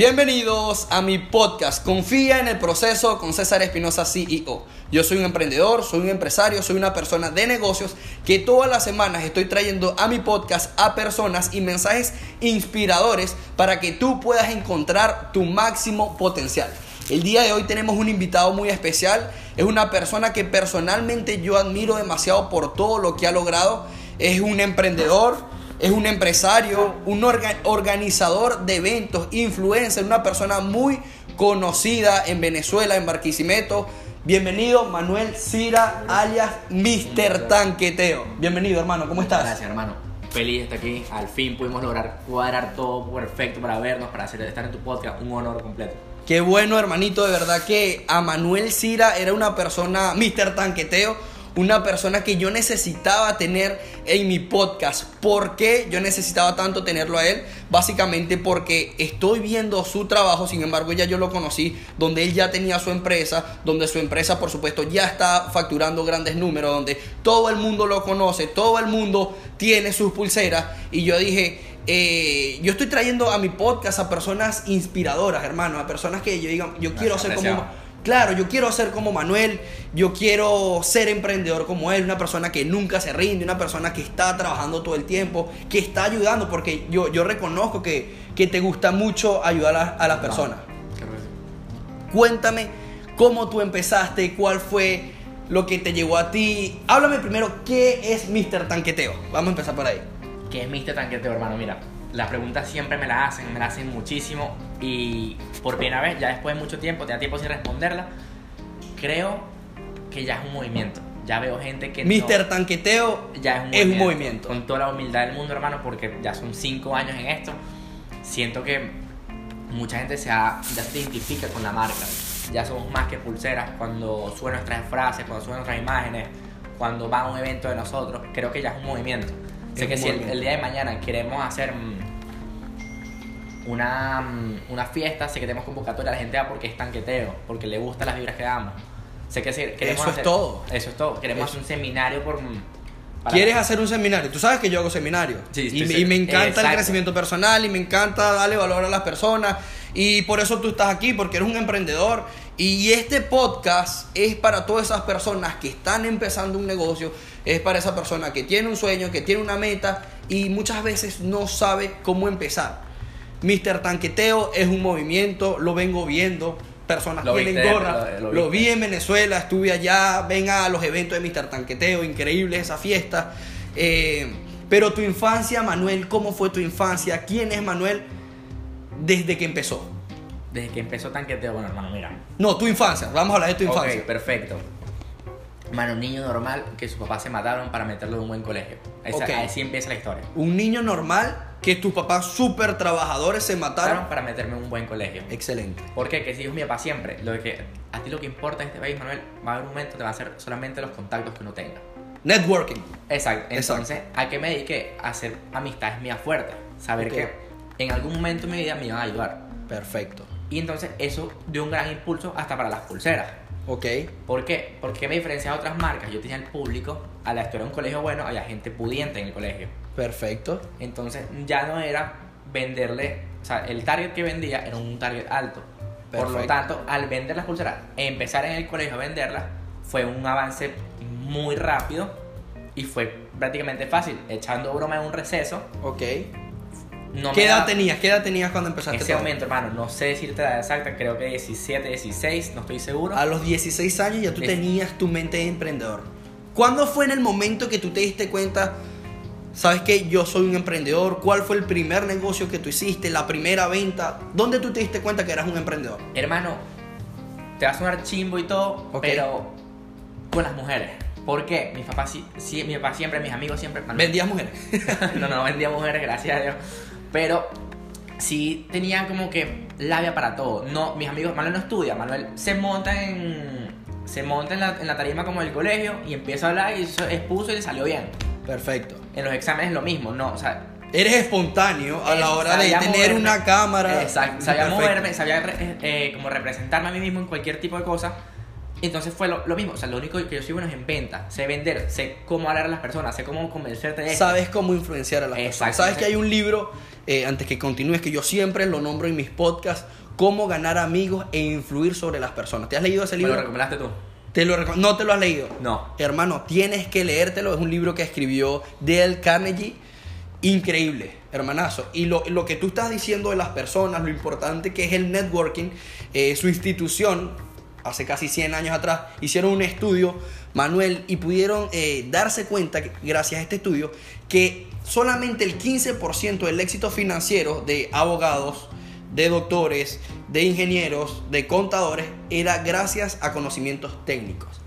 Bienvenidos a mi podcast Confía en el proceso con César Espinosa CEO. Yo soy un emprendedor, soy un empresario, soy una persona de negocios que todas las semanas estoy trayendo a mi podcast a personas y mensajes inspiradores para que tú puedas encontrar tu máximo potencial. El día de hoy tenemos un invitado muy especial, es una persona que personalmente yo admiro demasiado por todo lo que ha logrado, es un emprendedor es un empresario, un organizador de eventos, influencer, una persona muy conocida en Venezuela, en Barquisimeto. Bienvenido Manuel Cira, alias Mr. Tanqueteo. Bienvenido hermano, ¿cómo estás? Gracias hermano. Feliz de estar aquí. Al fin pudimos lograr cuadrar todo perfecto para vernos, para hacer, estar en tu podcast. Un honor completo. Qué bueno, hermanito. De verdad que a Manuel Cira era una persona, Mr. Tanqueteo una persona que yo necesitaba tener en mi podcast. ¿Por qué yo necesitaba tanto tenerlo a él? Básicamente porque estoy viendo su trabajo, sin embargo ya yo lo conocí, donde él ya tenía su empresa, donde su empresa por supuesto ya está facturando grandes números, donde todo el mundo lo conoce, todo el mundo tiene sus pulseras y yo dije... Eh, yo estoy trayendo a mi podcast a personas inspiradoras, hermano, a personas que yo digan, yo quiero ser como Claro, yo quiero ser como Manuel, yo quiero ser emprendedor como él, una persona que nunca se rinde, una persona que está trabajando todo el tiempo, que está ayudando, porque yo, yo reconozco que, que te gusta mucho ayudar a, las personas. Cuéntame cómo tú empezaste, cuál fue lo que te llevó a ti. Háblame primero, ¿qué es Mr. Tanqueteo? Vamos a empezar por ahí. ¿Qué es Mr. Tanqueteo, hermano? Mira, las preguntas siempre me las hacen, me las hacen muchísimo y por primera vez, ya después de mucho tiempo, te da tiempo sin responderla, creo que ya es un movimiento. Ya veo gente que... Mister Tanqueteo ya es un, movimiento, Con toda la humildad del mundo, hermano, porque ya son cinco años en esto. Siento que mucha gente se, ya se identifica con la marca. Ya somos más que pulseras cuando suben nuestras frases, cuando suben nuestras imágenes, cuando van a un evento de nosotros. Creo que ya es un movimiento. Sé que si el, día de mañana queremos hacer una, una fiesta, sé que tenemos convocatoria, la gente va porque es tanqueteo, porque le gustan las vibras que damos. Sé que si queremos Eso es todo. Eso es todo. Queremos hacer un seminario por... ¿Quieres hacer un seminario? Tú sabes que yo hago seminario. Sí, y, me encanta el crecimiento personal y me encanta darle valor a las personas. Y por eso tú estás aquí, porque eres un emprendedor. Y este podcast es para todas esas personas que están empezando un negocio, es para esa persona que tiene un sueño, que tiene una meta y muchas veces no sabe cómo empezar. Mr. Tanqueteo es un movimiento, lo vengo viendo. Personas lo tienen gorra. Lo, vi en Venezuela, estuve allá. Venga a los eventos de Mr. Tanqueteo, increíble esa fiesta. Eh, pero tu infancia, Manuel, ¿cómo fue tu infancia? ¿Quién es Manuel desde que empezó? Desde que empezó Tanqueteo, bueno, hermano, mira. No, tu infancia. Vamos a hablar de tu infancia. perfecto. Mano, un niño normal que sus papás se mataron para meterlo en un buen colegio. Así empieza la historia. Un niño normal que tus papás súper trabajadores se mataron. para meterme en un buen colegio. Excelente. ¿Por qué? Que si es mi papá siempre. Lo de que a ti lo que importa en este país, Manuel, va a haber un momento te va a hacer solamente los contactos que uno tenga. Networking. Exacto. Entonces, ¿a qué me dediqué? A hacer amistades mías fuertes. Saber que en algún momento de mi vida me iban a ayudar. Perfecto. Y entonces eso dio un gran impulso hasta para las pulseras. Ok. ¿Por qué? Porque me diferencia de otras marcas. Yo tenía el público, a la historia de un colegio bueno, había gente pudiente en el colegio. Perfecto. Entonces ya no era venderle, o sea, el target que vendía era un target alto. Por lo tanto, al vender las pulseras, empezar en el colegio a venderlas, fue un avance muy rápido y fue prácticamente fácil. Echando broma en un receso. Ok ¿Qué edad tenías? ¿Qué edad tenías cuando empezaste? En ese momento, hermano, no sé decirte la edad exacta, creo que 17, 16, no estoy seguro. A los 16 años ya tú tenías tu mente de emprendedor. ¿Cuándo fue en el momento que tú te diste cuenta, sabes que yo soy un emprendedor? ¿Cuál fue el primer negocio que tú hiciste, la primera venta? ¿Dónde tú te diste cuenta que eras un emprendedor? Hermano, te va a sonar chimbo y todo, pero con las mujeres. ¿Por qué? Mi papá, sí, sí, mi papá siempre, mis amigos siempre... ¿Vendías mujeres? no, no, vendía mujeres, gracias a Dios. Pero sí tenía como que labia para todo. No, mis amigos, Manuel no estudia, Manuel se monta en se monta en la, en la tarima como del colegio y empieza a hablar y eso expuso y le salió bien. Perfecto. En los exámenes lo mismo, no, o sea, Eres espontáneo a la hora de tener una cámara. Exacto. Sabía moverme, sabía eh, como representarme a mí mismo en cualquier tipo de cosa. Entonces fue lo, lo mismo, o sea, lo único que yo soy bueno es en venta, sé vender, sé cómo hablar a las personas, sé cómo convencerte de esto. Sabes cómo influenciar a las personas. Exacto, Sabes que hay un libro, eh, antes que continúes, que yo siempre lo nombro en mis podcasts, Cómo ganar amigos e influir sobre las personas. ¿Te has leído ese ¿Me libro? lo recomendaste tú? Te lo no te lo has leído. No. Hermano, tienes que leértelo. Es un libro que escribió Dale Carnegie. Increíble, hermanazo. Y lo, lo que tú estás diciendo de las personas, lo importante que es el networking, eh, su institución, hace casi 100 años atrás, hicieron un estudio, Manuel, y pudieron eh, darse cuenta, gracias a este estudio, que solamente el 15% del éxito financiero de abogados, de doctores, de ingenieros, de contadores, era gracias a conocimientos técnicos.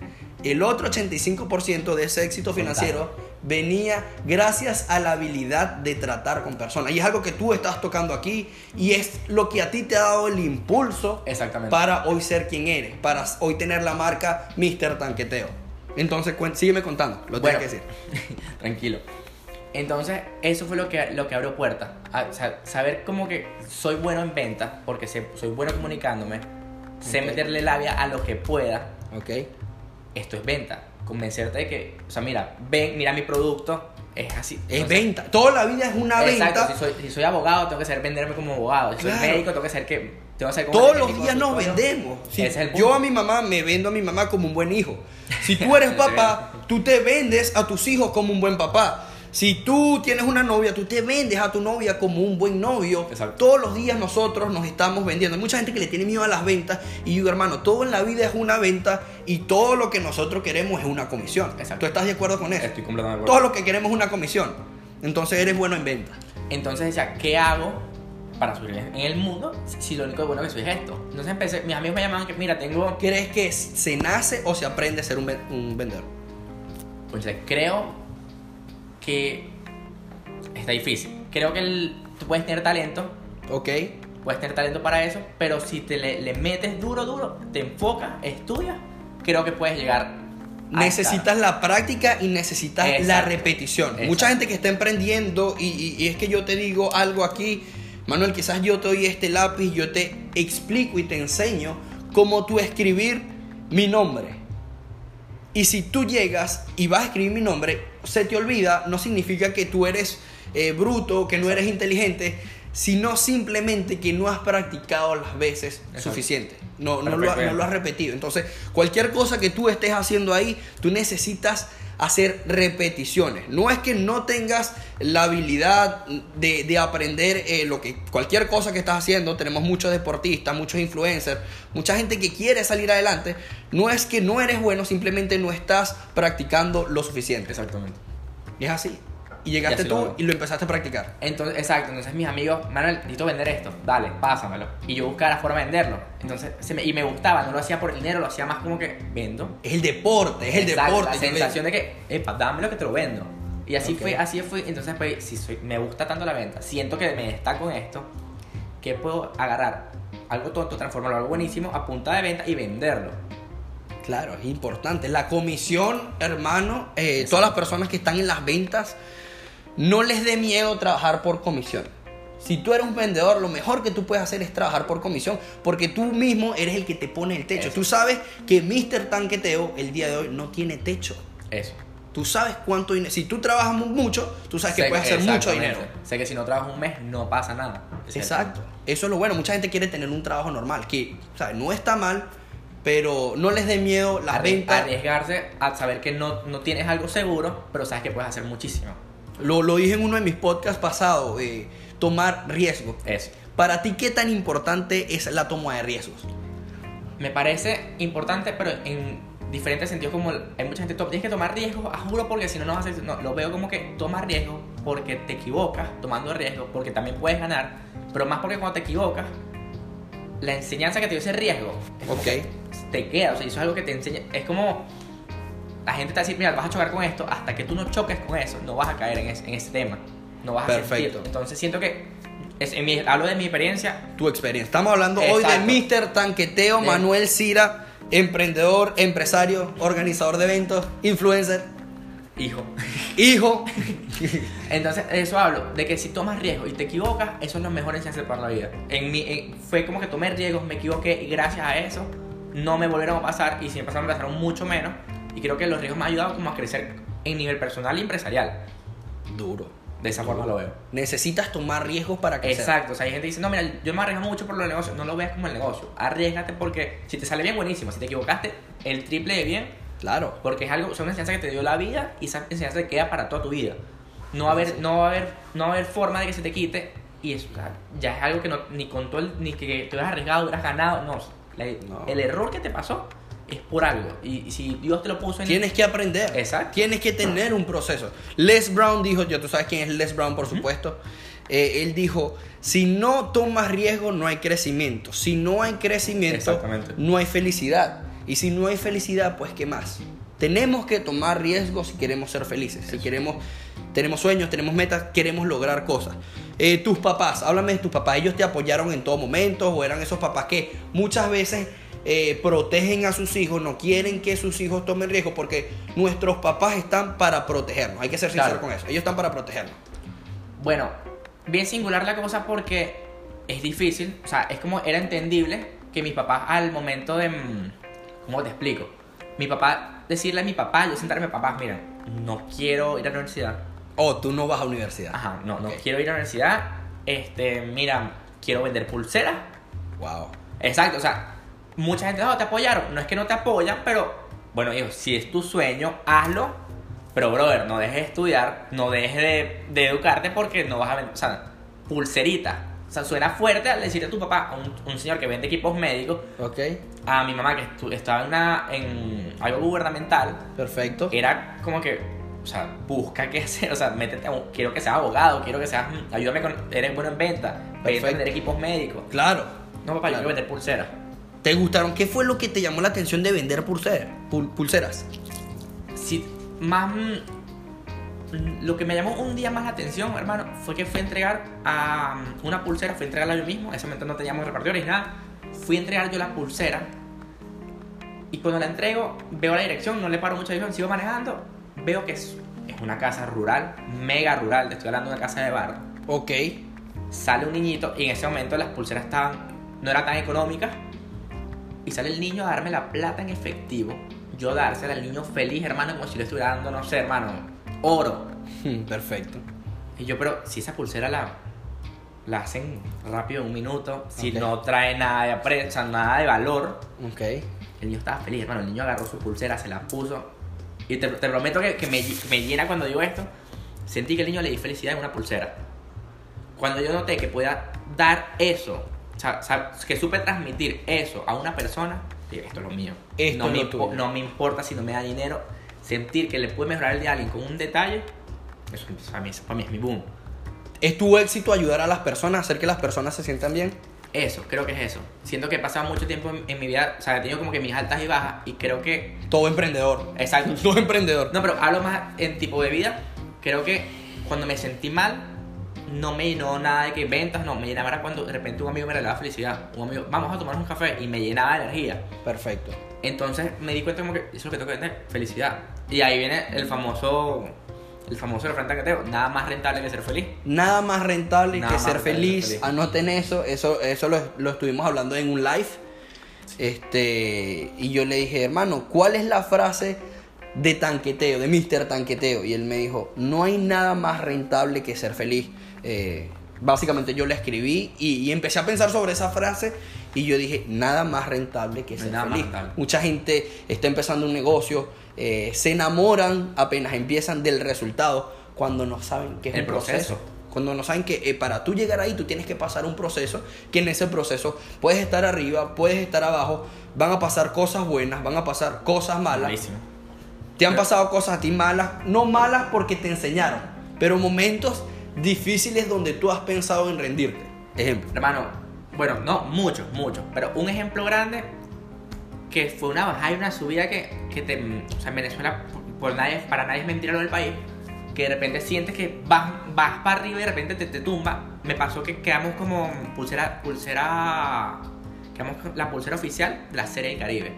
El otro 85% de ese éxito financiero venía gracias a la habilidad de tratar con personas. Y es algo que tú estás tocando aquí y es lo que a ti te ha dado el impulso Exactamente. para hoy ser quien eres, para hoy tener la marca Mr. Tanqueteo. Entonces, sígueme contando, lo Bueno. tienes que decir. Tranquilo. Entonces, eso fue lo que, lo que abrió puertas. O sea, saber como que soy bueno en venta, porque sé- soy bueno comunicándome, sé Ok. meterle labia a lo que pueda, Ok. esto es venta. Convencerte de que, o sea, mira, ven, mira mi producto, es así. Es Entonces, venta. Toda la vida es una Exacto, venta. si soy, si soy abogado, tengo que saber venderme como abogado. Si Claro. soy médico, tengo que saber que. Tengo que saber cómo Todos los días nos vendemos. Sí, Ese es el yo a mi mamá me vendo a mi mamá como un buen hijo. Si tú eres papá, tú te vendes a tus hijos como un buen papá. Si tú tienes una novia, tú te vendes a tu novia como un buen novio. Exacto. Todos los días nosotros nos estamos vendiendo. Hay mucha gente que le tiene miedo a las ventas. Y yo digo, hermano, todo en la vida es una venta y todo lo que nosotros queremos es una comisión. Exacto. ¿Tú estás de acuerdo con eso? Estoy completamente de Todo acuerdo. lo que queremos es una comisión. Entonces eres bueno en venta. Entonces decía, ¿qué hago para subir en el mundo si- lo único bueno que soy es esto? Entonces empecé, mis amigos me llamaban que, mira, tengo. ¿Crees que se nace o se aprende a ser un, un vendedor? Pues creo que está difícil. Creo que el- tú puedes tener talento, ¿Ok? puedes tener talento para eso, pero si te le, le metes duro, duro, te enfocas, estudias, creo que puedes llegar. Necesitas la práctica y necesitas la repetición. Exacto. Mucha gente que está emprendiendo y, y- y es que yo te digo algo aquí, Manuel, quizás yo te doy este lápiz, yo te explico y te enseño cómo tú escribir mi nombre. Y si tú llegas y vas a escribir mi nombre, se te olvida, no significa que tú eres eh, bruto, que no eres inteligente, sino simplemente que no has practicado las veces Exacto. suficiente. No, no, lo, no lo has repetido. Entonces, cualquier cosa que tú estés haciendo ahí, tú necesitas hacer repeticiones. No es que no tengas la habilidad de, de aprender eh, lo que cualquier cosa que estás haciendo. Tenemos muchos deportistas, muchos influencers, mucha gente que quiere salir adelante. No es que no eres bueno, simplemente no estás practicando lo suficiente. Exactamente. Y es así. Y llegaste lo tú y lo empezaste a practicar. Entonces, exacto, entonces mis amigos, Manuel, necesito vender esto, dale, pásamelo. Y yo buscaba la forma de venderlo. Entonces, se me- y me gustaba, no lo hacía por dinero, lo hacía más como que vendo. Es el deporte, es el Exacto, deporte. La sensación de que, epa, dámelo que te lo vendo. Y así Ok. fue, así fue. Entonces, pues, si soy, me gusta tanto la venta, siento que me destaco en esto, que puedo agarrar algo tonto, transformarlo en algo buenísimo a punta de venta y venderlo. Claro, es importante. La comisión, hermano, eh, todas las personas que están en las ventas, no les dé miedo trabajar por comisión. Si tú eres un vendedor, lo mejor que tú puedes hacer es trabajar por comisión, porque tú mismo eres el que te pone el techo. Eso. Tú sabes que Mr. Tanqueteo el día de hoy no tiene techo. Eso. Tú sabes cuánto dinero. Si tú trabajas mu- mucho, tú sabes que Sé puedes hacer mucho dinero. Sé que si no trabajas un mes, no pasa nada. Es Exacto. Eso es lo bueno. Mucha gente quiere tener un trabajo normal, que ¿sabes? no está mal, pero no les dé miedo las Arri- ventas. Arriesgarse a saber que no, no tienes algo seguro, pero sabes que puedes hacer muchísimo. Lo, lo dije en uno de mis podcasts pasados, eh, tomar riesgo. Eso. Para ti, ¿qué tan importante es la toma de riesgos? Me parece importante, pero en diferentes sentidos, como hay mucha gente, "Tom, tienes que tomar riesgos, a juro, porque si no, no vas a hacer... No, lo veo como que tomas riesgos porque te equivocas tomando riesgos, porque también puedes ganar, pero más porque cuando te equivocas, la enseñanza que te dio ese riesgo Ok. te queda, o sea, eso es algo que te enseña, es como... La gente te va a decir, mira, vas a chocar con esto, hasta que tú no choques con eso, no vas a caer en, ese- en ese tema, no vas a Perfecto. sentirlo. Entonces siento que, es, en mi- hablo de mi experiencia, Tu experiencia. Estamos hablando hoy Exacto. de Mr. Tanqueteo, De- Manuel Cira, emprendedor, empresario, organizador de eventos, influencer, hijo. hijo. Entonces, de eso hablo, de que si tomas riesgos y te equivocas, eso es lo mejor enseñanza para la vida. En mi, en- fue como que tomé riesgos, me equivoqué y gracias a eso no me volvieron a pasar y si me pasaron, me pasaron mucho menos. Y creo que los riesgos me han ayudado como a crecer en nivel personal y empresarial. Duro. De esa forma lo veo. Necesitas tomar riesgos para crecer. Exacto, o sea, hay gente que dice, no, mira, yo me arriesgo mucho por los negocios. No lo veas como el negocio. Arriesgate porque si te sale bien, buenísimo. Si te equivocaste, el triple de bien. Claro. Porque es algo, son una enseñanza que te dio la vida y esa enseñanza te queda para toda tu vida. No va a haber, no va a haber, no va a haber forma de que se te quite y eso o sea, ya es algo que no, ni con todo el, ni que te hubieras arriesgado, hubieras ganado, no. La- No. El error que te pasó es por algo. Y, y si Dios te lo puso en Tienes que aprender. Exacto. Tienes que tener un proceso. Les Brown dijo, ya tú sabes quién es Les Brown, por supuesto. Eh, él dijo, si no tomas riesgo, no hay crecimiento. Si no hay crecimiento, no hay felicidad. Y si no hay felicidad, pues ¿qué más? Tenemos que tomar riesgos si queremos ser felices. Si queremos, tenemos sueños, tenemos metas, queremos lograr cosas. Eh, tus papás, háblame de tus papás. ¿Ellos te apoyaron en todo momento o eran esos papás que muchas veces eh, protegen a sus hijos, no quieren que sus hijos tomen riesgo porque nuestros papás están para protegernos. Hay que ser sincero Claro. con eso. Ellos están para protegernos. Bueno, bien singular la cosa porque es difícil, o sea, es como era entendible que mis papás al momento de... mm, ¿Cómo te explico? Mi papá, decirle a mi papá, yo sentarme, papá, mira, no quiero ir a la universidad. O tú no vas a universidad. Ajá, no, no quiero ir a la universidad. Este, mira, quiero vender pulseras. Wow. Exacto, o sea, mucha gente no te apoyaron. No es que no te apoyan, pero bueno, hijo, si es tu sueño, hazlo. Pero, brother, no dejes de estudiar, no dejes de, de educarte porque no vas a vender. O sea, pulserita. O sea, suena fuerte al decirle a tu papá, a un, un señor que vende equipos médicos, Ok. a mi mamá que estaba en, una, en algo gubernamental, Perfecto. era como que, o sea, busca qué hacer, o sea, métete un- quiero que seas abogado, quiero que seas, mm, ayúdame con, eres bueno en venta, vete a vender equipos médicos. Claro. No, papá, yo Claro. quiero vender pulseras. ¿Te gustaron? ¿Qué fue lo que te llamó la atención de vender pulseras? Pul- pulseras. Sí, más, mm, lo que me llamó un día más la atención, hermano, fue que fui a entregar a mm, una pulsera, fui a entregarla yo mismo, en ese momento no teníamos repartidores, nada, fui a entregar yo la pulsera y cuando la entrego, veo la dirección, no le paro mucha dirección, sigo manejando, veo que es, es una casa rural, mega rural, te estoy hablando de una casa de barro. Ok. sale un niñito y en ese momento las pulseras estaban no eran tan económicas y sale el niño a darme la plata en efectivo yo dársela al niño feliz hermano como si le estuviera dando no sé hermano oro Hmm, Perfecto. y yo pero si esa pulsera la la hacen rápido en un minuto si no trae nada de apre- o sea, nada de valor Ok. el niño estaba feliz hermano el niño agarró su pulsera se la puso y te, te prometo que, que me, me llena cuando digo esto sentí que el niño le di felicidad en una pulsera cuando yo noté que podía dar eso, que supe transmitir eso a una persona, esto es lo mío. Esto no, me tuyo. no me importa si no me da dinero, sentir que le puede mejorar el día a alguien con un detalle, eso para mí, para mí es mi boom. ¿Es tu éxito ayudar a las personas, hacer que las personas se sientan bien? Eso, creo que es eso. Siento que he pasado mucho tiempo en, en mi vida, o sea, he tenido como que mis altas y bajas y creo que... Todo emprendedor. Exacto. Todo emprendedor. No, pero hablo más en tipo de vida. Creo que cuando me sentí mal, no me llenó nada de que ventas, no, me llenaba era cuando de repente un amigo me regalaba felicidad. Un amigo, vamos a tomar un café y me llenaba de energía. Perfecto. Entonces me di cuenta como que eso es lo que tengo que vender, felicidad. Y ahí viene el famoso, el famoso refrán que tengo, nada más rentable que ser feliz. Nada más rentable Nada que más ser rentable feliz. feliz. Anoten eso. Eso, eso lo, lo estuvimos hablando en un live. Este, y yo le dije, hermano, ¿cuál es la frase de tanqueteo, de Mr. Tanqueteo? Y él me dijo, no hay nada más rentable que ser feliz. Eh, básicamente yo le escribí y, y empecé a pensar sobre esa frase y yo dije, nada más rentable que ser nada feliz. Mucha gente está empezando un negocio, eh, se enamoran apenas empiezan del resultado cuando no saben qué es El un proceso. proceso. Cuando no saben que eh, para tú llegar ahí tú tienes que pasar un proceso, que en ese proceso puedes estar arriba, puedes estar abajo, van a pasar cosas buenas, van a pasar cosas malas. Malísimo. Te han pasado cosas a ti malas, no malas porque te enseñaron, pero momentos difíciles donde tú has pensado en rendirte. Ejemplo. Hermano, bueno, no, muchos, muchos, pero un ejemplo grande que fue una bajada y una subida que, que te, o sea, en Venezuela, por, por nadie, para nadie es mentira lo del país, que de repente sientes que vas, vas para arriba y de repente te, te tumba. Me pasó que quedamos como pulsera, pulsera, quedamos con la pulsera oficial de la Serie del Caribe,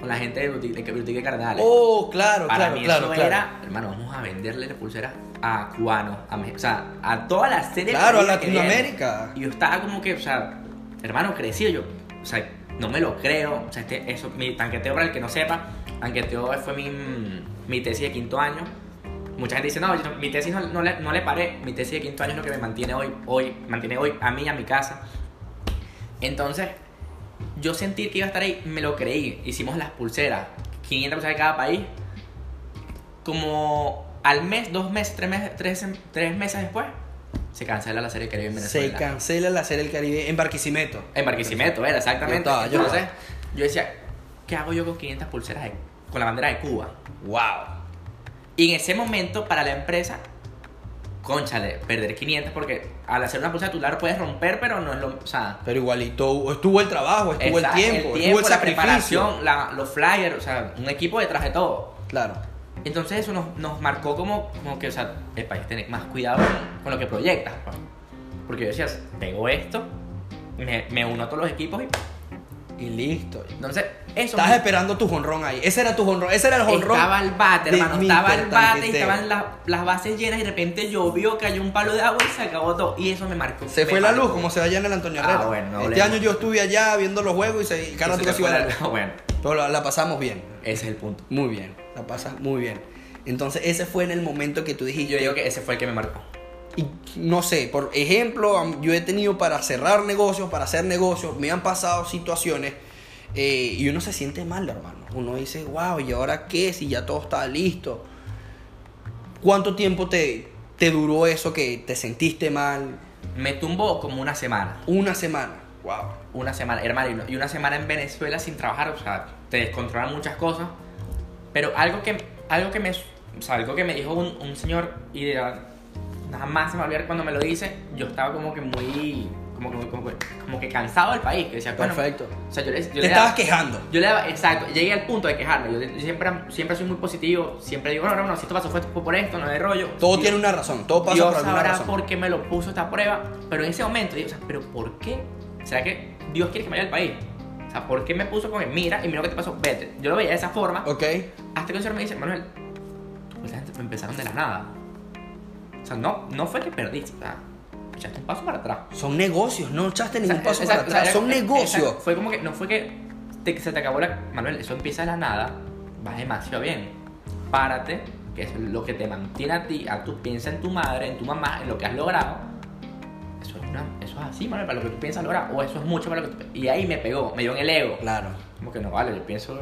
con la gente de Boutique de, Boutique. Oh, claro, Para claro, mí claro, eso claro. era, hermano, vamos a venderle la pulsera a cubanos, a Mex- o sea, a toda la serie. Claro, a. Latinoamérica. Y yo estaba como que, o sea, hermano, crecido yo. O sea, no me lo creo. O sea, este, eso, mi tanqueteo, para el que no sepa, tanqueteo fue mi, mi tesis de quinto año. Mucha gente dice, no, yo- mi tesis no, no le, no le paré, mi tesis de quinto año es lo que me mantiene hoy, hoy, mantiene hoy a mí a mi casa. Entonces, yo sentí que iba a estar ahí, me lo creí. Hicimos las pulseras, 500 pulseras de cada país. Como al mes, dos meses, tres meses, tres, tres meses después, se cancela la serie Caribe en Se Venezuela. cancela la serie del Caribe en Barquisimeto. En Barquisimeto, era exactamente. Yo estaba, yo Entonces, estaba. yo decía, ¿qué hago yo con 500 pulseras de- con la bandera de Cuba? Wow. Y en ese momento, para la empresa, conchale, perder 500 porque al hacer una pulsera tú la puedes romper, pero no es lo. O sea, Pero igualito estuvo el trabajo, estuvo exacto, el tiempo, estuvo el la sacrificio. preparación, la- los flyers, o sea, un equipo detrás de todo. Claro. Entonces eso nos, nos marcó como, como que, o sea, el país tiene más cuidado con, con lo que proyectas. pues. Porque yo decía, pego esto, me, me uno a todos los equipos y Y listo. entonces eso Estabas me- esperando tu jonrón ahí. Ese era tu jonrón. Ese era el jonrón. Estaba el bate, hermano. Estaba el bate y estaban las, las bases llenas y de repente llovió, cayó un palo de agua y se acabó todo. Y eso me marcó. Se me fue la luz, como se ve allá en el Antonio Ah, Herrera. bueno, no este año yo estuve allá viendo los juegos y se, Eso rato se la la luz. Bueno, Pero la, la pasamos bien. ese es el punto. Muy bien. La pasas muy bien. Entonces, ese fue en el momento que tú dijiste. yo digo que ese fue el que me marcó. Y no sé, por ejemplo, yo he tenido para cerrar negocios, para hacer negocios, me han pasado situaciones eh, y uno se siente mal, hermano. Uno dice, wow, ¿y ahora qué? Si ya todo está listo. ¿Cuánto tiempo te, te duró eso que te sentiste mal? Me tumbó como una semana. Una semana. Wow. Una semana, hermano. Y una semana en Venezuela sin trabajar. O sea, te descontrolan muchas cosas. Pero algo que, algo que me. O sea, algo que me dijo un, un señor y de verdad, nada más se me va a olvidar cuando me lo dice. Yo estaba como que muy. Como, como, como, como que cansado del país. Que decía, bueno, Perfecto. O sea, yo, le- yo Te le estabas daba- quejando. Yo le daba, exacto, llegué al punto de quejarme. Yo, yo siempre, siempre soy muy positivo, siempre digo, no, no, no, si esto pasó fue por esto, no hay rollo. Todo Dios- tiene una razón, todo pasa Dios por alguna sabrá razón. por qué me lo puso esta prueba, pero en ese momento digo, o sea, pero ¿por qué? ¿Será que Dios quiere que me vaya al país? O sea, ¿por qué me puso con él? Mira, y mira lo que te pasó, vete. Yo lo veía de esa forma, Ok. hasta que un señor me dice, Manuel, pues la gente empezaron de la nada. O sea, no, no fue que perdiste, o sea, echaste un paso para atrás. Son negocios, no echaste O ningún sea, paso exacto, para atrás. o sea, Son era- negocios. exacto, Fue como que, no fue que te- se te acabó la. Manuel, eso empieza de la nada, vas demasiado bien. Párate, que es lo que te mantiene a ti, a tu piensa en tu madre, en tu mamá, en lo que has logrado. Eso es, una, eso es así, Manuel, para lo que tú piensas lograr, o eso es mucho para lo que tú. Y ahí me pegó, me dio en el ego. Claro. Como que no vale, yo pienso.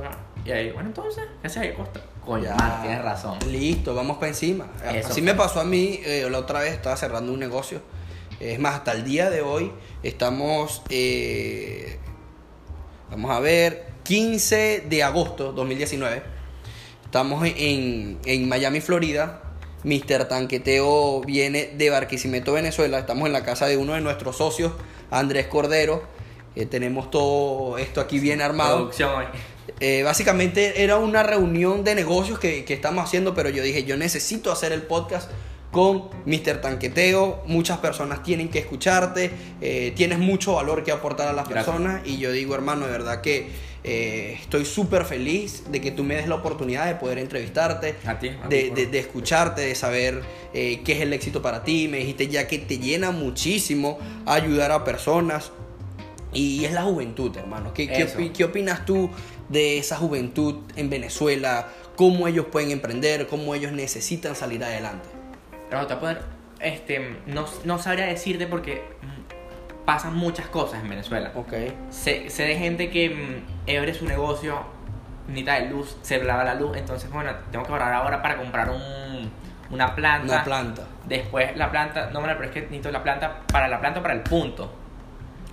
Y ahí, bueno, entonces, ¿qué haces ahí, Costa? Coño, Ya. mano, tienes razón. Listo, vamos para encima. Eso Así fue. me pasó a mí, eh, la otra vez estaba cerrando un negocio. Es más, hasta el día de hoy estamos, eh, vamos a ver, 15 de agosto 2019. Estamos en, en Miami, Florida. Mr. Tanqueteo viene de Barquisimeto, Venezuela. Estamos en la casa de uno de nuestros socios, Andrés Cordero. Eh, tenemos todo esto aquí bien armado. Producción hoy. Eh, básicamente era una reunión de negocios que, que estamos haciendo, pero yo dije, yo necesito hacer el podcast con Mr. Tanqueteo. Muchas personas tienen que escucharte, eh, tienes mucho valor que aportar a las Gracias. personas y yo digo, hermano, de verdad que eh, estoy súper feliz de que tú me des la oportunidad de poder entrevistarte, A ti, a de, ti, de- escucharte, de saber eh, qué es el éxito para ti. Me dijiste ya que te llena muchísimo ayudar a personas. Y es la juventud, hermano. ¿Qué, qué opinas tú de esa juventud en Venezuela? ¿Cómo ellos pueden emprender? ¿Cómo ellos necesitan salir adelante? Pero te voy a poner, este, no, no sabría decirte porque pasan muchas cosas en Venezuela. Ok. Sé, sé de gente que mm, abre su negocio, necesita de luz, se lava la luz, entonces bueno, tengo que ahorrar ahora para comprar un, una planta. Una planta. Después la planta, no, bueno, pero es que necesito la planta para la planta para el punto.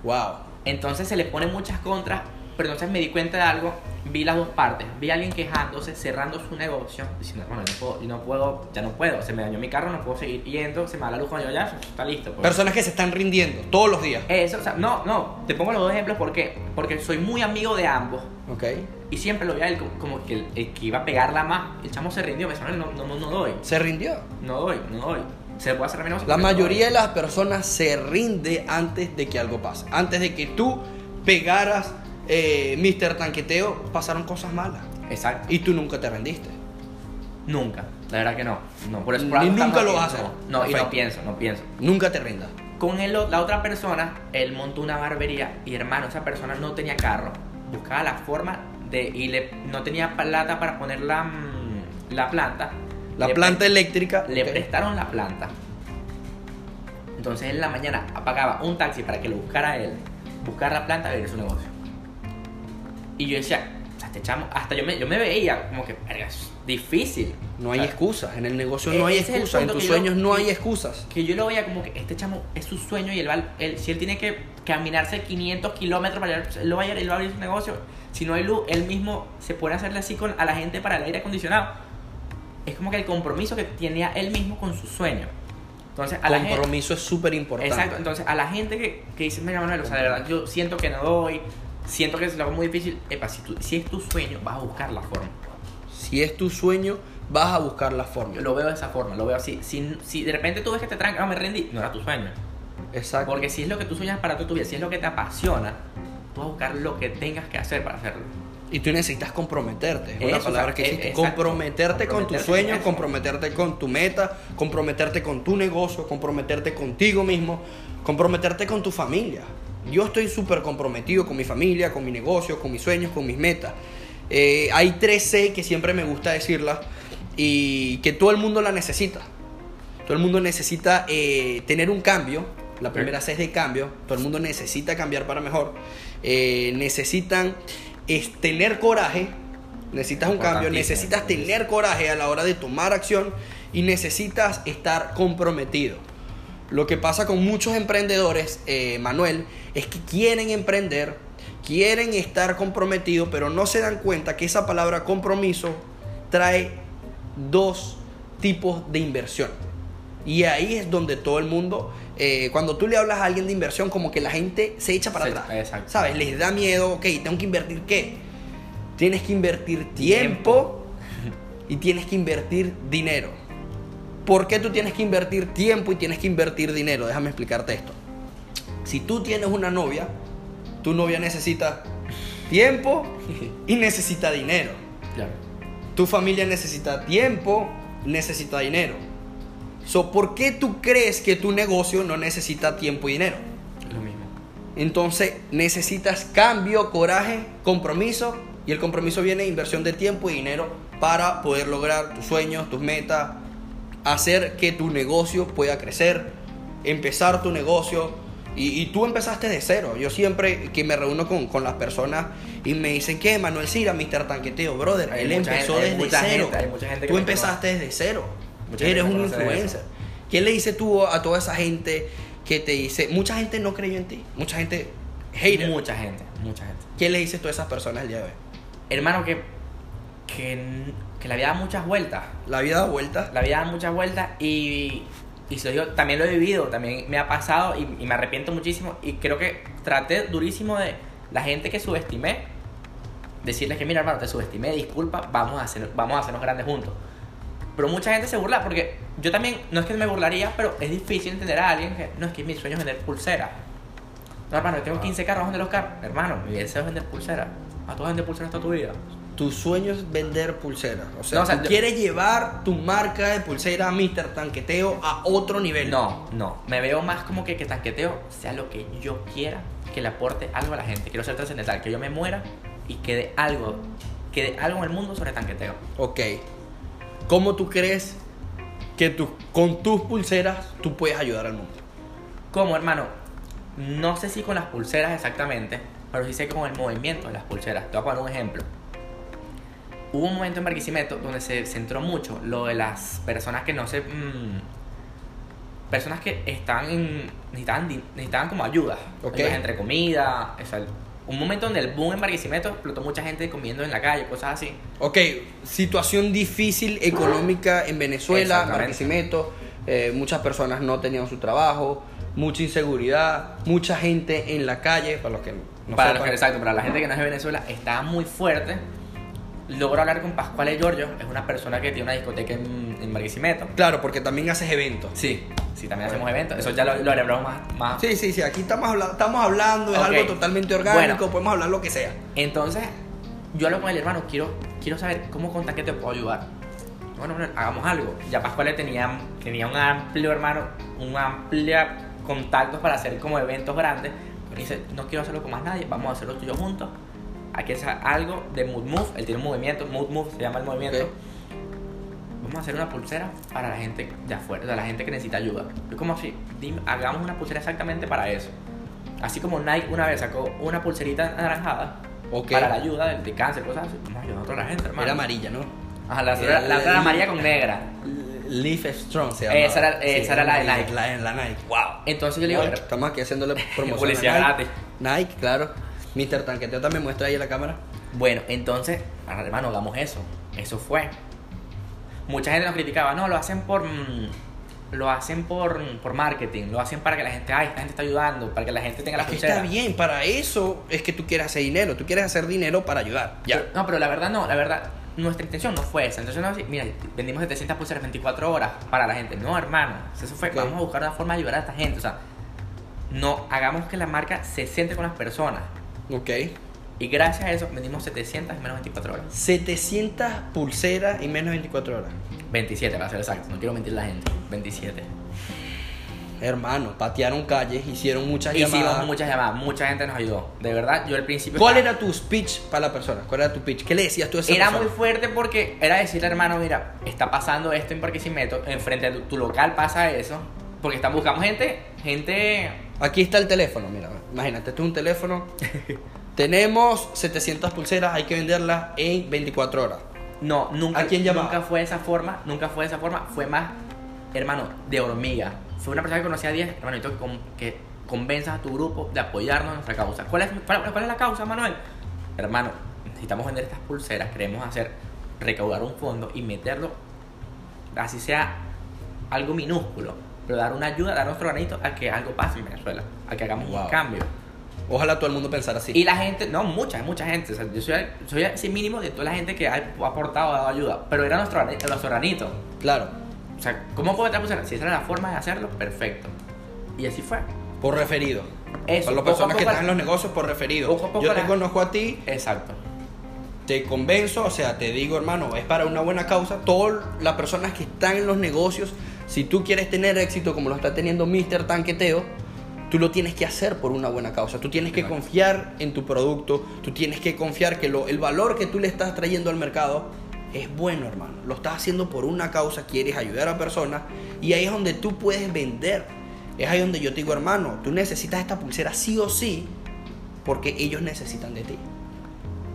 Wow. Entonces se le ponen muchas contras, pero entonces me di cuenta de algo, vi las dos partes, vi a alguien quejándose, cerrando su negocio, diciendo, bueno, no puedo, no puedo, ya no puedo, se me dañó mi carro, no puedo seguir yendo, se me da la luz cuando yo ya, está listo. pues". Personas que se están rindiendo todos los días. Eso, o sea, no, no, te pongo los dos ejemplos ¿por qué? porque soy muy amigo de ambos Ok. y siempre lo veía él como, que el, el que iba a pegarla más, el chamo se rindió, me dijo, no, no, no, doy, Se rindió. no doy, no doy, se puede hacer negocio. La no mayoría de doy". las personas se rinde antes de que algo pase. Antes de que tú pegaras eh, Mr. Tanqueteo, pasaron cosas malas. Exacto, Y tú nunca te rendiste. nunca, la verdad que no, no, por eso por nunca lo vas aquí, a hacer. No, no, y no pienso, no pienso. Nunca te rindas. Con él, la otra persona, él montó una barbería y hermano, esa persona no tenía carro. buscaba la forma de. Y le, no tenía plata para poner la, mm, la planta. La Le planta pre- eléctrica. Le prestaron la planta. Entonces en la mañana apagaba un taxi para que lo buscara él, buscar la planta y abrir su negocio. Y yo decía, o sea, este chamo, hasta yo me, yo me veía como que, es difícil. No hay O sea, excusas. En el negocio E- no hay excusas. En tus que yo- sueños no hay excusas. Que yo lo veía como que este chamo es su sueño y él va, él, si él tiene que caminarse 500 kilómetros para llegar, él lo va a, él va a abrir su negocio. Si no hay luz, él mismo se puede hacerle así con, a la gente para el aire acondicionado. Es como que el compromiso que tenía él mismo con su sueño. Entonces, a la gente, Compromiso es súper importante. Exacto, entonces a la gente que, que dice, mira Manuel, o sea, de verdad, yo siento que no doy, siento que lo hago muy difícil, epa, si, tú- si es tu sueño, vas a buscar la forma. Si es tu sueño, vas a buscar la forma. Yo lo veo de esa forma, lo veo así. Si, si de repente tú ves que te tranca, no me rendí, no era tu sueño. Exacto. Porque si es lo que tú sueñas para tu vida, si es lo que te apasiona, tú vas a buscar lo que tengas que hacer para hacerlo. Y tú necesitas comprometerte. Es una palabra que eh, existe. Comprometerte con tus Comprometerte con sueños, eso. comprometerte con tu meta, comprometerte con tu negocio, comprometerte contigo mismo, comprometerte con tu familia. Yo estoy súper comprometido con mi familia, con mi negocio, con mis sueños, con mis metas. Eh, hay tres C que siempre me gusta decirlas y que todo el mundo la necesita. Todo el mundo necesita eh, tener un cambio. La primera C es de cambio. Todo el mundo necesita cambiar para mejor. Eh, necesitan es tener coraje. Necesitas un cambio. Necesitas tener coraje a la hora de tomar acción. Y necesitas estar comprometido. Lo que pasa con muchos emprendedores, eh, Manuel, es que quieren emprender, quieren estar comprometidos, pero no se dan cuenta que esa palabra compromiso trae dos tipos de inversión. Y ahí es donde todo el mundo, eh, cuando tú le hablas a alguien de inversión, como que la gente se echa para Se- atrás. exacto. ¿Sabes? Les da miedo, ok, tengo que invertir qué? Tienes que invertir tiempo y tienes que invertir dinero. ¿Por qué tú tienes que invertir tiempo y tienes que invertir dinero? Déjame explicarte esto. Si tú tienes una novia, tu novia necesita tiempo y necesita dinero. Claro. Tu familia necesita tiempo, necesita dinero. So, ¿Por qué tú crees que tu negocio no necesita tiempo y dinero? Lo mismo. Entonces necesitas cambio, coraje, compromiso y el compromiso viene inversión de tiempo y dinero para poder lograr tus sueños, tus metas, hacer que tu negocio pueda crecer, empezar tu negocio. Y, y tú empezaste de cero. Yo siempre que me reúno con, con las personas y me dicen que Manuel Sira, Mr. Tanqueteo, brother, Hay él empezó gente- desde mucha cero. gente- hay mucha gente que tú empezaste desde cero. Mucha Eres un influencer. ¿Qué le dices tú a toda esa gente que te dice, mucha gente no creyó en ti, mucha gente hater? Mucha gente, mucha gente. ¿Qué le dices tú a esas personas el día de hoy? Hermano, que, que, que la vida da muchas vueltas. La vida da vueltas. La vida da muchas vueltas y, y se lo digo, también lo he vivido, también me ha pasado y, y me arrepiento muchísimo. Y creo que traté durísimo de la gente que subestimé, decirles que mira hermano, te subestimé, disculpa, vamos a, hacer, vamos a hacernos grandes juntos. Pero mucha gente se burla porque yo también, no es que me burlaría, pero es difícil entender a alguien que no es que mi sueño es vender pulseras. No, hermano, yo tengo 15 carros, ¿dónde los carros? Hermano, mi deseo es vender pulseras. ¿A tú vender pulseras toda tu vida? Tu sueño es vender pulseras. O sea, No, o sea, tú yo- quieres llevar tu marca de pulsera Mr. Tanqueteo a otro nivel. No, no. Me veo más como que, que tanqueteo sea lo que yo quiera, que le aporte algo a la gente. Quiero ser trascendental, que yo me muera y quede algo, quede algo en el mundo sobre tanqueteo. Ok. ¿Cómo tú crees que tú, con tus pulseras tú puedes ayudar al mundo? Como hermano, no sé si con las pulseras exactamente, pero sí sé con el movimiento de las pulseras. Te voy a poner un ejemplo. Hubo un momento en Barquisimeto donde se centró mucho lo de las personas que no se. mm, personas que estaban en, necesitaban, necesitaban como ayuda. Ok. Ayudas entre comida. o sea, un momento donde el boom en Barquisimeto explotó mucha gente comiendo en la calle, cosas así. Ok, situación difícil económica en Venezuela. Barquisimeto, eh, muchas personas no tenían su trabajo, mucha inseguridad, mucha gente en la calle, para los que no para los que, exacto, para la gente que no es de Venezuela, estaba muy fuerte. Logró hablar con Pascual Giorgio, es una persona que tiene una discoteca en, en Barquisimeto. Claro, porque también haces eventos. Sí, sí, también hacemos eventos. Eso ya lo, lo hablamos más, más. Sí, sí, sí, aquí estamos, habla- estamos hablando, es Ok. algo totalmente orgánico, Bueno. podemos hablar lo que sea. Entonces, yo hablo con el hermano, quiero, quiero saber cómo con Tanque te puedo ayudar. Bueno, bueno, hagamos algo. Ya Pascual tenía, tenía un amplio hermano, un amplio contactos para hacer como eventos grandes. Pero dice, no quiero hacerlo con más nadie, vamos a hacerlo tú y yo juntos. Que hacer algo de Mood Move. Él tiene un movimiento, Mood Move se llama el movimiento. Ok. Vamos a hacer una pulsera para la gente de afuera, de la gente que necesita ayuda. Es como si dime, hagamos una pulsera exactamente para eso. Así como Nike una vez sacó una pulserita anaranjada Ok. para la ayuda del de cáncer, cosas así. Vamos a ayudar a otra gente, hermano. Era amarilla, ¿no? Ajá, la, Era la, la- otra era amarilla con negra. Leaf Strong se llama. Esa era- esa era la de Nike. La, la Nike. Wow. Entonces yo le digo, Nike, Estamos aquí haciéndole promoción. Publicidad. Nike, claro. Mr. Tanqueteo también muestra ahí en la cámara. Bueno, entonces, hermano, hagamos eso. Eso fue. Mucha gente nos criticaba, no, lo hacen por. mm, Lo hacen por, por marketing, lo hacen para que la gente, ay, esta gente está ayudando, para que la gente tenga la pulsera. está bien, para eso es que tú quieres hacer dinero. Tú quieres hacer dinero para ayudar. Ya. Pero- no, pero la verdad no, la verdad, nuestra intención no fue esa. Entonces, no, mira, vendimos 700 pulseras 24 horas para la gente. No, hermano, eso fue, vamos a buscar una forma de ayudar a esta gente. O sea, no, hagamos que la marca se siente con las personas. Ok. Y gracias a eso vendimos 700 en menos de 24 horas. 700 pulseras en menos de 24 horas. 27 para ser exacto, no quiero mentir a la gente. 27. Hermano, patearon calles, hicieron muchas Hicimos llamadas. muchas llamadas, mucha gente nos ayudó. De verdad, yo al principio. ¿Cuál estaba- era tu speech para la persona? ¿Cuál era tu pitch? ¿Qué le decías tú a esa Era persona? muy fuerte porque era decirle, hermano, mira, está pasando esto en Barquisimeto, enfrente de tu, tu local pasa eso, porque están buscando gente, gente Aquí está el teléfono, mira. Imagínate, esto es un teléfono. Tenemos 700 pulseras, hay que venderlas en 24 horas. No, nunca, ¿A quién llamaba? nunca fue de esa forma, nunca fue de esa forma, fue más, hermano, de hormiga. Fue una persona que conocía a 10, hermano, necesito que, con- que convenzas a tu grupo de apoyarnos en nuestra causa. ¿Cuál es, cuál, cuál es la causa, Manuel? Hermano, necesitamos vender estas pulseras, queremos hacer, recaudar un fondo y meterlo, así sea algo minúsculo, pero dar una ayuda, dar nuestro granito a que algo pase en Venezuela, a que hagamos Wow. un cambio. Ojalá todo el mundo pensara así. Y la gente, no, mucha, mucha gente. O sea, yo soy, soy ese mínimo de toda la gente que ha aportado, ha dado ayuda. Pero era nuestro, nuestro granito. Claro, O sea, ¿cómo puedo pulsera? Si esa era la forma de hacerlo, perfecto. Y así fue. por referido. Eso, Para las personas que están en los negocios, por referido. Poco a poco Yo te la- conozco a ti, Exacto. te convenzo, o sea, te digo, hermano, es para una buena causa. Todas las personas que están en los negocios, si tú quieres tener éxito como lo está teniendo Mr. Tanqueteo, tú lo tienes que hacer por una buena causa. Tú tienes que Exacto. confiar en tu producto, tú tienes que confiar que lo- el valor que tú le estás trayendo al mercado es bueno, hermano. Lo estás haciendo por una causa, quieres ayudar a personas y ahí es donde tú puedes vender. Es ahí donde yo te digo, hermano, tú necesitas esta pulsera sí o sí porque ellos necesitan de ti.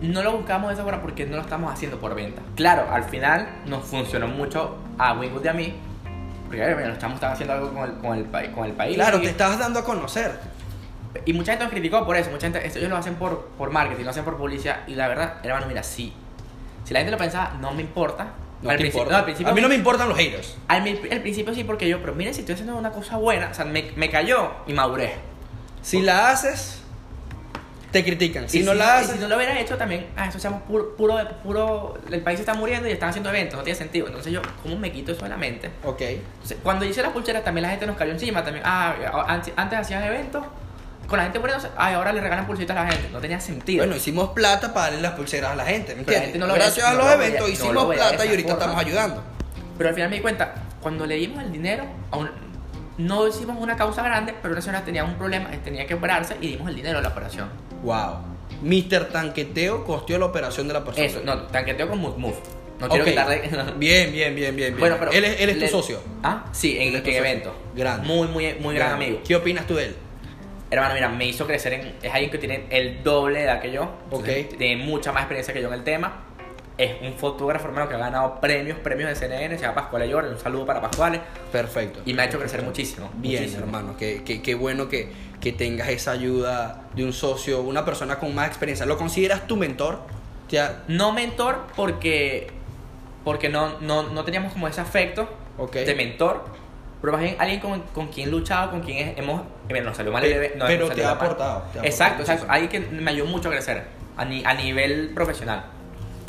No lo buscamos de esa forma porque no lo estamos haciendo por venta. Claro, al final nos funcionó mucho a Wingwood y a mí. Porque mira, los chamos estaban haciendo algo con el, con el, pa- con el país. Claro, y, te estabas dando a conocer. y mucha gente nos criticó por eso. Mucha gente, esto ellos lo hacen por, por marketing, lo hacen por publicidad. Y la verdad, hermano, mira, sí. Si la gente lo pensaba, no me importa. No al, te principio, importa. no, al principio a mí no me importan los haters. Al, al principio sí, porque yo, pero miren, si estoy haciendo una cosa buena, o sea, me, me cayó y maduré. Si la haces, te critican. Si Y no la si no lo hubiera hecho también, ah, eso se llama puro, puro, puro, el país se está muriendo y están haciendo eventos, no tiene sentido. Entonces yo, ¿cómo me quito eso de la mente? ok. Entonces, cuando hice las pulseras también la gente nos cayó encima también. Ah, antes, antes hacían eventos con la gente muriéndose, ay, ahora le regalan pulseritas a la gente. No tenía sentido. Bueno, hicimos plata para darle las pulseras a la gente, ¿me entiendes? gente no Gracias a no los eventos hicimos plata y ahorita forma. estamos ayudando. Pero al final me di cuenta, cuando le dimos el dinero, a un- no hicimos una causa grande, pero una señora tenía un problema, tenía que operarse y dimos el dinero a la operación. Wow. Mr. Tanqueteo costeó la operación de la persona. Eso, no, tanqueteo con Move Move. No quiero Ok. quitarle. Bien, bien, bien, bien. bien. Bueno, pero. él es, él es tu le- socio. Ah, sí, en, en evento. Grande. Muy, muy, muy gran Grande. amigo. ¿Qué opinas tú de él? Hermano, mira, me hizo crecer en. Es alguien que tiene el doble de edad que yo. Ok. Tiene mucha más experiencia que yo en el tema. Es un fotógrafo, hermano, que ha ganado premios, premios de CNN. Se llama Pascual Ayor. Un saludo para Pascual. Perfecto. Y me ha hecho crecer muchísimo. Bien, muchísimo. hermano. Qué, qué- qué bueno que, que tengas esa ayuda de un socio, una persona con más experiencia. ¿Lo consideras tu mentor? Ha- No mentor porque. Porque no, no, no teníamos como ese afecto Ok. de mentor. Pero más bien alguien con, con quien he luchado, con quien hemos. Bueno, nos salió mal el Pe- bebé. no, pero te ha aportado, te ha exacto, aportado exacto. Alguien que me ayudó mucho a crecer. A, ni- a nivel profesional.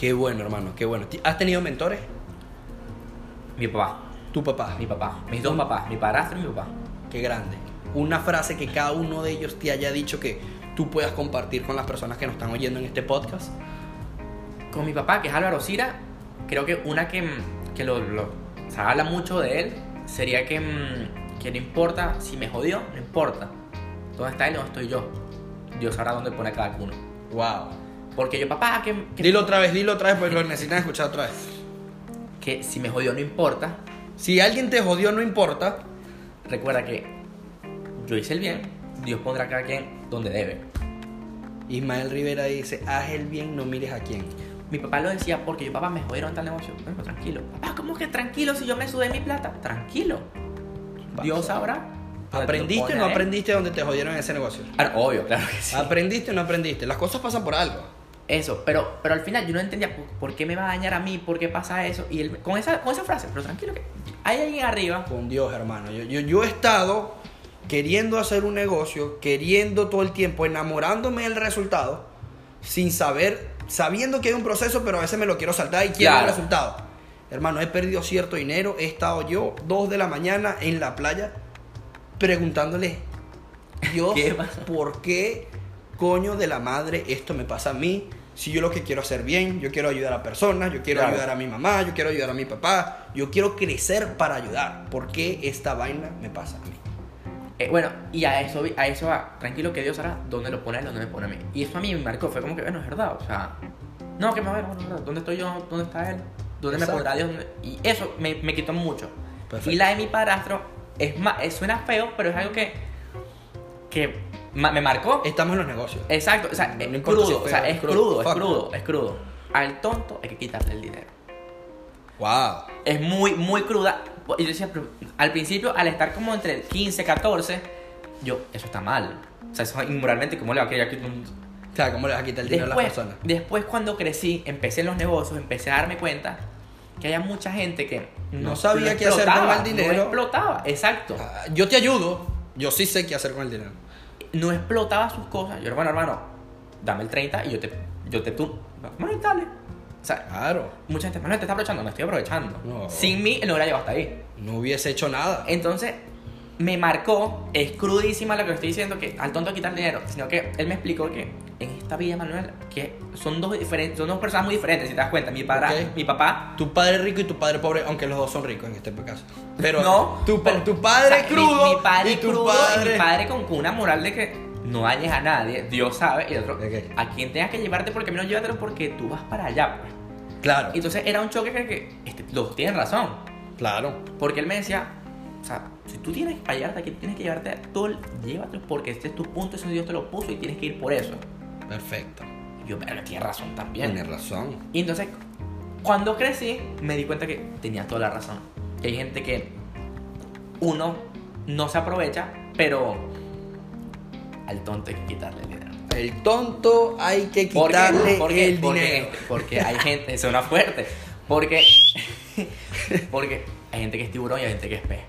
Qué bueno, hermano, qué bueno. ¿Has tenido mentores? Mi papá. Tu papá. Mi papá. Mis dos papás. Mi padrastro y mi papá. Qué grande. Una frase que cada uno de ellos te haya dicho que tú puedas compartir con las personas que nos están oyendo en este podcast. Con mi papá, que es Álvaro Cira, creo que una que, mm, que lo, lo- o sea, habla mucho de él sería que, mm, que no importa si me jodió, no importa. ¿Dónde está él? ¿Dónde estoy yo? Dios sabrá dónde pone a cada uno. Wow. Porque yo, papá, que, que, Dilo otra vez, dilo otra vez, porque lo necesitan escuchar otra vez. que si me jodió no importa, Si alguien te jodió, no importa. recuerda que yo hice el bien, Dios pondrá a cada quien donde debe. Ismael Rivera dice, haz el bien, no mires a quién. Mi papá lo decía porque yo, papá, me jodieron tal negocio. Bueno, tranquilo. Papá, ¿cómo que tranquilo si yo me sudé mi plata? Tranquilo. Dios sabrá. ¿Aprendiste o no aprendiste donde te jodieron en ese negocio? Ah, obvio, claro que sí. ¿Aprendiste o no aprendiste? Las cosas pasan por algo. Eso, pero, pero al final yo no entendía por, por qué me va a dañar a mí, por qué pasa eso. Y él, con, esa, con esa frase, pero tranquilo que hay alguien arriba. Con Dios, hermano. Yo, yo, yo he estado queriendo hacer un negocio, queriendo todo el tiempo, enamorándome del resultado, sin saber, sabiendo que hay un proceso, pero a veces me lo quiero saltar y quiero Claro. el resultado. Hermano, he perdido cierto dinero, he estado yo dos de la mañana en la playa preguntándole, Dios. ¿por qué coño de la madre esto me pasa a mí? Si yo lo que quiero hacer bien, yo quiero ayudar a personas, yo quiero Claro. ayudar a mi mamá, yo quiero ayudar a mi papá, yo quiero crecer para ayudar. ¿Por qué esta vaina me pasa a mí? Eh, bueno, y a eso, a eso va. Tranquilo que Dios hará dónde lo pone dónde me pone a mí. Y eso a mí me marcó. Fue como que, bueno, es verdad. O sea, no, que me va a ver, bueno. ¿Dónde estoy yo? ¿Dónde está él? ¿Dónde me pondrá Dios? ¿Dónde- Y eso me, me quitó mucho. Perfecto. Y la de mi padrastro es más, suena feo, pero es algo que, que ma- me marcó. Estamos en los negocios. Exacto, o sea, No es si crudo, es o sea, es es crudo. crudo, es crudo, es crudo. Al tonto hay que quitarle el dinero. Wow. Es muy, muy cruda. Y yo decía, al principio, al estar como entre 15, 14, yo, eso está mal. O sea, eso inmoralmente, ¿cómo le va a querer quitar un- O sea, ¿cómo le vas a quitar el dinero a las Después, personas? después, cuando crecí, empecé en los negocios, empecé a darme cuenta que había mucha gente que No sabía qué hacer con el dinero. No explotaba, exacto. Ah, Yo te ayudo. Yo sí sé qué hacer con el dinero. No explotaba sus cosas. Yo, bueno, hermano, dame el 30 y yo te, yo te tú. Bueno, dale. O sea, Claro. mucha gente, Manuel, te está aprovechando, me estoy aprovechando. No. Sin mí, él no hubiera llegado hasta ahí. No hubiese hecho nada. Entonces, me marcó, es crudísima lo que estoy diciendo, que al tonto quitar dinero, sino que él me explicó que en esta vida, Manuel, que son dos, diferentes, son dos personas muy diferentes, si te das cuenta. Mi, padre, mi papá, Tu padre rico y tu padre pobre, aunque los dos son ricos en este caso. Pero no. tu, pa- pero- tu padre o sea, mi- crudo Mi, padre y tu crudo padre... y mi padre con, una moral de que no dañes a nadie, Dios sabe, y el otro, Ok. a quien tengas que llevarte porque a mí no llévatelo porque tú vas para allá, pues. Claro, Entonces era un choque que, que este, los dos tienen razón. claro. Porque él me decía, o sea, si tú tienes que llevarte aquí, tienes que llevarte todo, el- llévatelo porque este es tu punto, eso Dios te lo puso y tienes que ir por eso. Perfecto. Y yo, pero tiene razón también. Tienes razón. Y entonces, cuando crecí, me di cuenta que tenía toda la razón. Que hay gente que uno no se aprovecha, pero al tonto hay que quitarle el dinero. El tonto hay que ¿Por qué? quitarle ¿Por qué? el Porque- dinero. Porque hay gente, suena fuerte. Porque, porque hay gente que es tiburón y hay gente que es pez.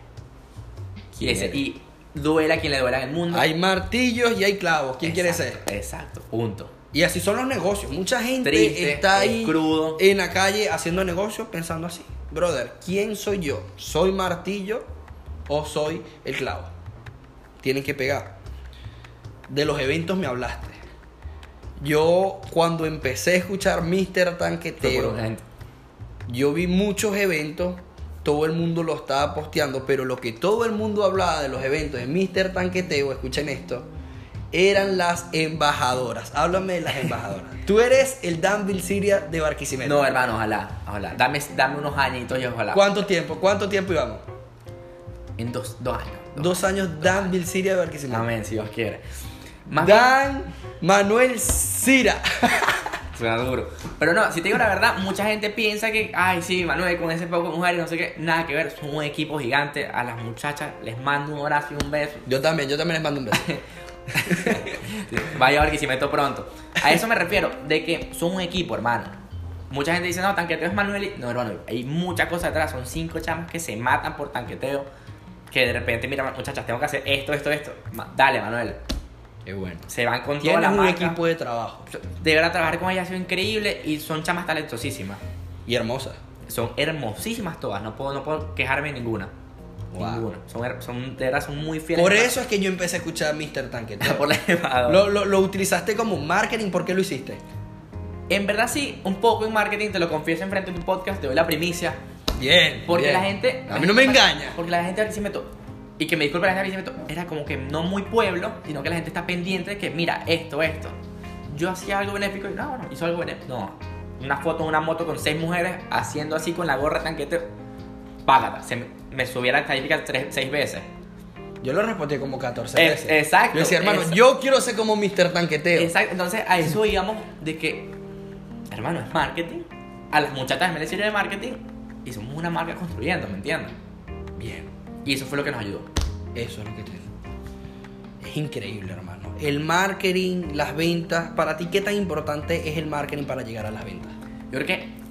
Y, ¿Quién ese- y duela quien le duela en el mundo. Hay martillos y hay clavos. ¿Quién quiere ser? Exacto, punto. Y así son los negocios. Mucha gente Triste, está es ahí crudo. en la calle haciendo negocios pensando así. Brother, ¿quién soy yo? ¿Soy martillo o soy el clavo? Tienen que pegar. De los eventos me hablaste. Yo cuando empecé a escuchar Mr. Tanqueteo, yo vi muchos eventos, todo el mundo lo estaba posteando, pero lo que todo el mundo hablaba de los eventos de Mr. Tanqueteo, escuchen esto, eran las embajadoras. Háblame de las embajadoras. Tú eres el Dan Siria de Barquisimeto. No, hermano, ojalá, ojalá. Dame, dame unos añitos y ojalá. ¿Cuánto tiempo? ¿Cuánto tiempo íbamos? En dos, dos años. Dos años Dan Siria de Barquisimeto. Amén, si Dios quiere. Más bien, Dan Manuel Cira. suena duro. Pero no, si te digo la verdad, mucha gente piensa que, ay, sí, Manuel, con ese poco de mujeres, no sé qué, nada que ver. Son un equipo gigante. A las muchachas les mando un abrazo y un beso. Yo también, yo también les mando un beso. Vaya a ver que si meto pronto. A eso me refiero, de que son un equipo, hermano. Mucha gente dice, no, tanqueteo es Manuel. y-". No, hermano, hay muchas cosas detrás. Son cinco chamas que se matan por tanqueteo. Que de repente, mira, muchachas, tengo que hacer esto, esto, esto. Dale, Manuel. Qué bueno. Se van con toda la un marca. equipo de trabajo. De verdad, trabajar con ellas ha sido increíble y son chamas talentosísimas. Y hermosa. Son hermosísimas todas. No puedo, no puedo quejarme de ninguna. Wow. Ninguna. Son, son, de verdad, son muy fieles. Por eso es que yo empecé a escuchar Mr. Por la embajadora. Lo, lo, lo utilizaste como marketing, ¿por qué lo hiciste? En verdad, sí, un poco en marketing, te lo confieso enfrente de tu podcast, te doy la primicia. Bien. Porque bien. la gente. A mí no me engaña. Porque la gente de Barquisimeto. Y que me disculpe la gente. Era como que no muy pueblo, sino que la gente está pendiente de que, mira, esto, esto. yo hacía algo benéfico y no, bueno, hizo algo benéfico. No, una foto de una moto con seis mujeres haciendo así con la gorra tanquete, págata. Se me, me subía la califica tres, seis veces. Yo lo respondí como 14 Eh, veces. exacto, Yo decía, hermano, exacto. yo quiero ser como Mr. Tanqueteo. Exacto, entonces a eso íbamos de que, hermano, es marketing. A las muchachas me sirve de marketing y somos una marca construyendo, ¿me entiendes? Bien. Y eso fue lo que nos ayudó. Eso es lo que te digo. Es increíble, hermano. El marketing, las ventas, para ti, ¿qué tan importante es el marketing para llegar a las ventas? Yo creo que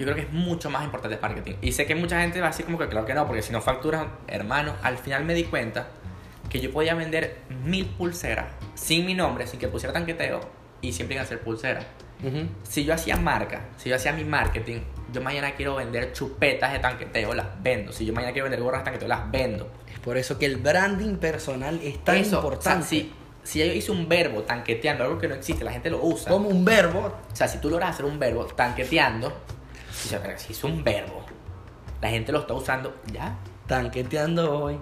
yo creo que es mucho más importante el marketing. Y sé que mucha gente va a decir como que claro que no, porque si no facturas, hermano, al final me di cuenta que yo podía vender mil pulseras sin mi nombre, sin que pusiera tanqueteo y siempre iban a ser pulseras. Si yo hacía marca, si yo hacía mi marketing, yo mañana quiero vender chupetas de tanqueteo, las vendo. Si yo mañana quiero vender gorras de tanqueteo, las vendo. Es por eso que el branding personal es tan Eso, importante. O sea, si, si yo hice un verbo tanqueteando, algo que no existe, la gente lo usa. Como un verbo. O sea, si tú logras hacer un verbo tanqueteando, si es un verbo, la gente lo está usando ya. Tanqueteando hoy.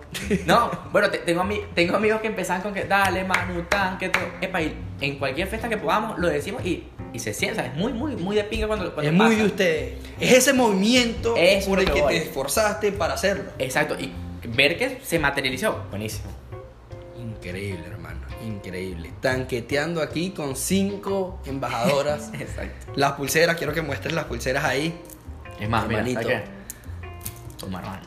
No, bueno, te- tengo, ami- tengo amigos que empezaban con que dale, Manu, tanqueteo. Epa, y en cualquier fiesta que podamos lo decimos y, y se siente. Es muy, muy, muy de pinga cuando, cuando es muy de ustedes. Es ese movimiento Es por el que voy. te esforzaste para hacerlo. Exacto, y ver que se materializó, buenísimo. Increíble, hermano. Increíble. Tanqueteando aquí con cinco embajadoras. Exacto. las pulseras, quiero que muestres las pulseras ahí. Es más, mira, Hermanito. Toma, hermano.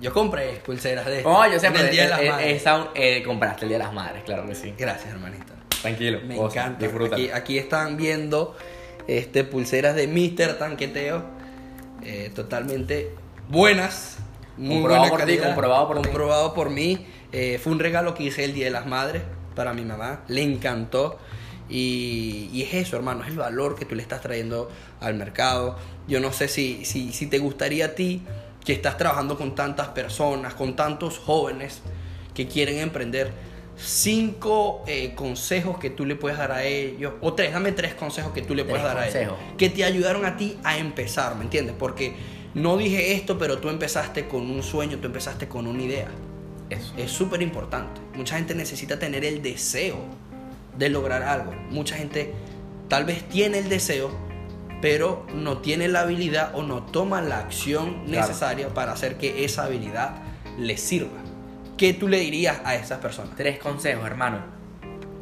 Yo compré pulseras de Oh, yo sé, pero Día de las Madres. esa, eh, compraste el Día de las Madres, claro que sí. Gracias, hermanito. Tranquilo, Me encanta. Aquí, aquí están viendo este, pulseras de Mr. Tanqueteo. eh, totalmente buenas. Muy Comprobado buena por ti, comprobado por. Comprobado por mí. Eh, fue un regalo que hice el Día de las Madres para mi mamá. Le encantó. Y, y es eso, hermano, es el valor que tú le estás trayendo al mercado. Yo no sé si, si, si te gustaría a ti, que estás trabajando con tantas personas, con tantos jóvenes que quieren emprender, cinco eh, consejos que tú le puedes dar a ellos, o tres, dame tres consejos que tú le puedes dar a ellos, que te ayudaron a ti a empezar, ¿me entiendes? Porque no dije esto, pero tú empezaste con un sueño, tú empezaste con una idea. Eso. Es súper importante. Mucha gente necesita tener el deseo de lograr algo. Mucha gente tal vez tiene el deseo, pero no tiene la habilidad o no toma la acción Claro. necesaria para hacer que esa habilidad le sirva. ¿Qué tú le dirías a esas personas? Tres consejos, hermano.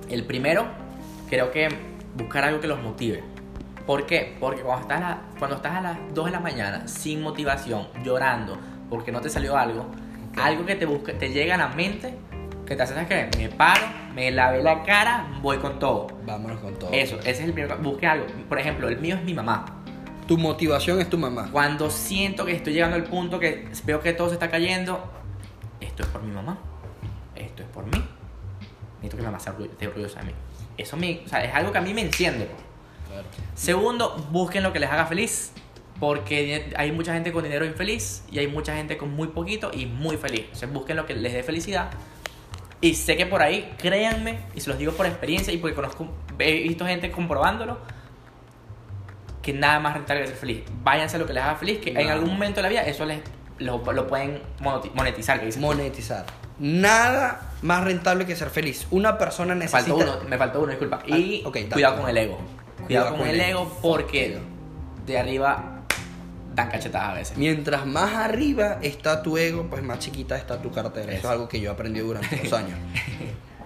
El primero, creo que buscar algo que los motive. ¿Por qué? Porque cuando estás, a la- cuando estás a las 2 de la mañana sin motivación, llorando, porque no te salió algo, algo que te busque, te llega a la mente, que te hace, ¿sabes qué? Me paro, me lavé la cara, voy con todo. Vámonos con todo. Eso, ese es el primero. Busque algo. Por ejemplo, el mío es mi mamá. Tu motivación es tu mamá. Cuando siento que estoy llegando al punto que veo que todo se está cayendo, esto es por mi mamá. Esto es por mí. Necesito que mi mamá sea esté orgullosa de mí. Eso me, o sea, es algo que a mí me enciende. pues. Segundo, busquen lo que les haga feliz. Porque hay mucha gente con dinero infeliz y hay mucha gente con muy poquito y muy feliz. Entonces busquen lo que les dé felicidad. Y sé que por ahí, créanme, y se los digo por experiencia y porque conozco, he visto gente comprobándolo, que nada más rentable que ser feliz. Váyanse a lo que les haga feliz, que en Nada. algún momento de la vida eso les lo, lo pueden moneti- monetizar. Que dicen. Monetizar. Nada más rentable que ser feliz. Una persona necesita... faltó uno, me faltó uno, disculpa. Y Ah, dale. cuidado con el ego. Cuidado, con, el ego porque de arriba cachetadas a veces. Mientras más arriba está tu ego, pues más chiquita está tu cartera. Eso, Eso. es algo que yo aprendí durante los años.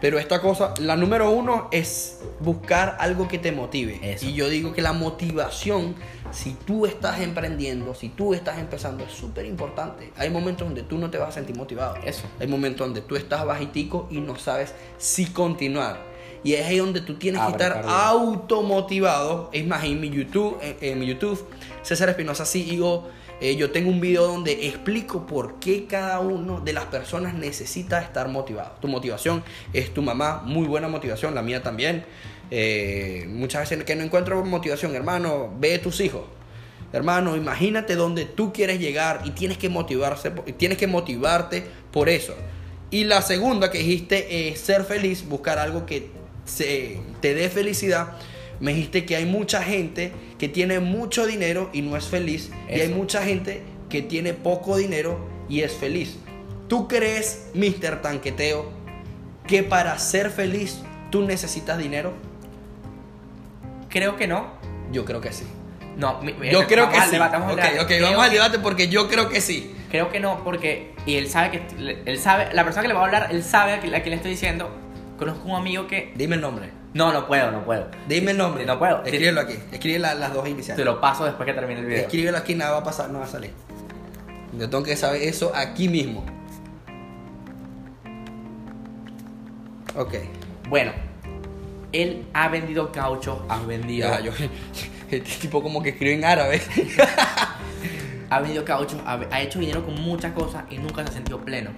Pero esta cosa, la número uno es buscar algo que te motive. Eso. Y yo digo que la motivación, si tú estás emprendiendo, si tú estás empezando, es súper importante. Hay momentos donde tú no te vas a sentir motivado. Eso. Hay momentos donde tú estás bajitico y no sabes si continuar. Y es ahí donde tú tienes que estar automotivado. Es más, en mi YouTube, en, en mi YouTube, César Espinosa CEO, eh, yo tengo un video donde explico por qué cada uno de las personas necesita estar motivado. Tu motivación es tu mamá, muy buena motivación, la mía también. Eh, muchas veces que no encuentro motivación, hermano, ve tus hijos. Hermano, imagínate donde tú quieres llegar y tienes que motivarse, tienes que motivarte por eso. Y la segunda que dijiste es ser feliz, buscar algo que se, te dé felicidad. Me dijiste que hay mucha gente que tiene mucho dinero y no es feliz. Y hay mucha gente que tiene poco dinero y es feliz. ¿Tú crees, Mr. Tanqueteo, que para ser feliz tú necesitas dinero? creo que no. Yo creo que sí. No, mi- Yo creo vamos que al sí. debate, vamos al ok, debate. ok, Creo vamos al debate porque yo creo que sí. Creo que no, porque. Y él sabe que. Él sabe. La persona que le va a hablar, él sabe a quién le estoy diciendo. Conozco un amigo que. Dime el nombre. No, no puedo, no puedo. Dime el nombre. No puedo. Escríbelo aquí. Escribe la- las dos Te iniciales. lo paso después que termine el video. Escríbelo aquí, nada va a pasar, no va a salir. Yo tengo que saber eso aquí mismo. Ok. Bueno, él ha vendido cauchos, ha vendido. Ya, yo. Este tipo como que escribe en árabe. Ha vendido cauchos, ha, ha hecho dinero con muchas cosas y nunca se ha sentido pleno.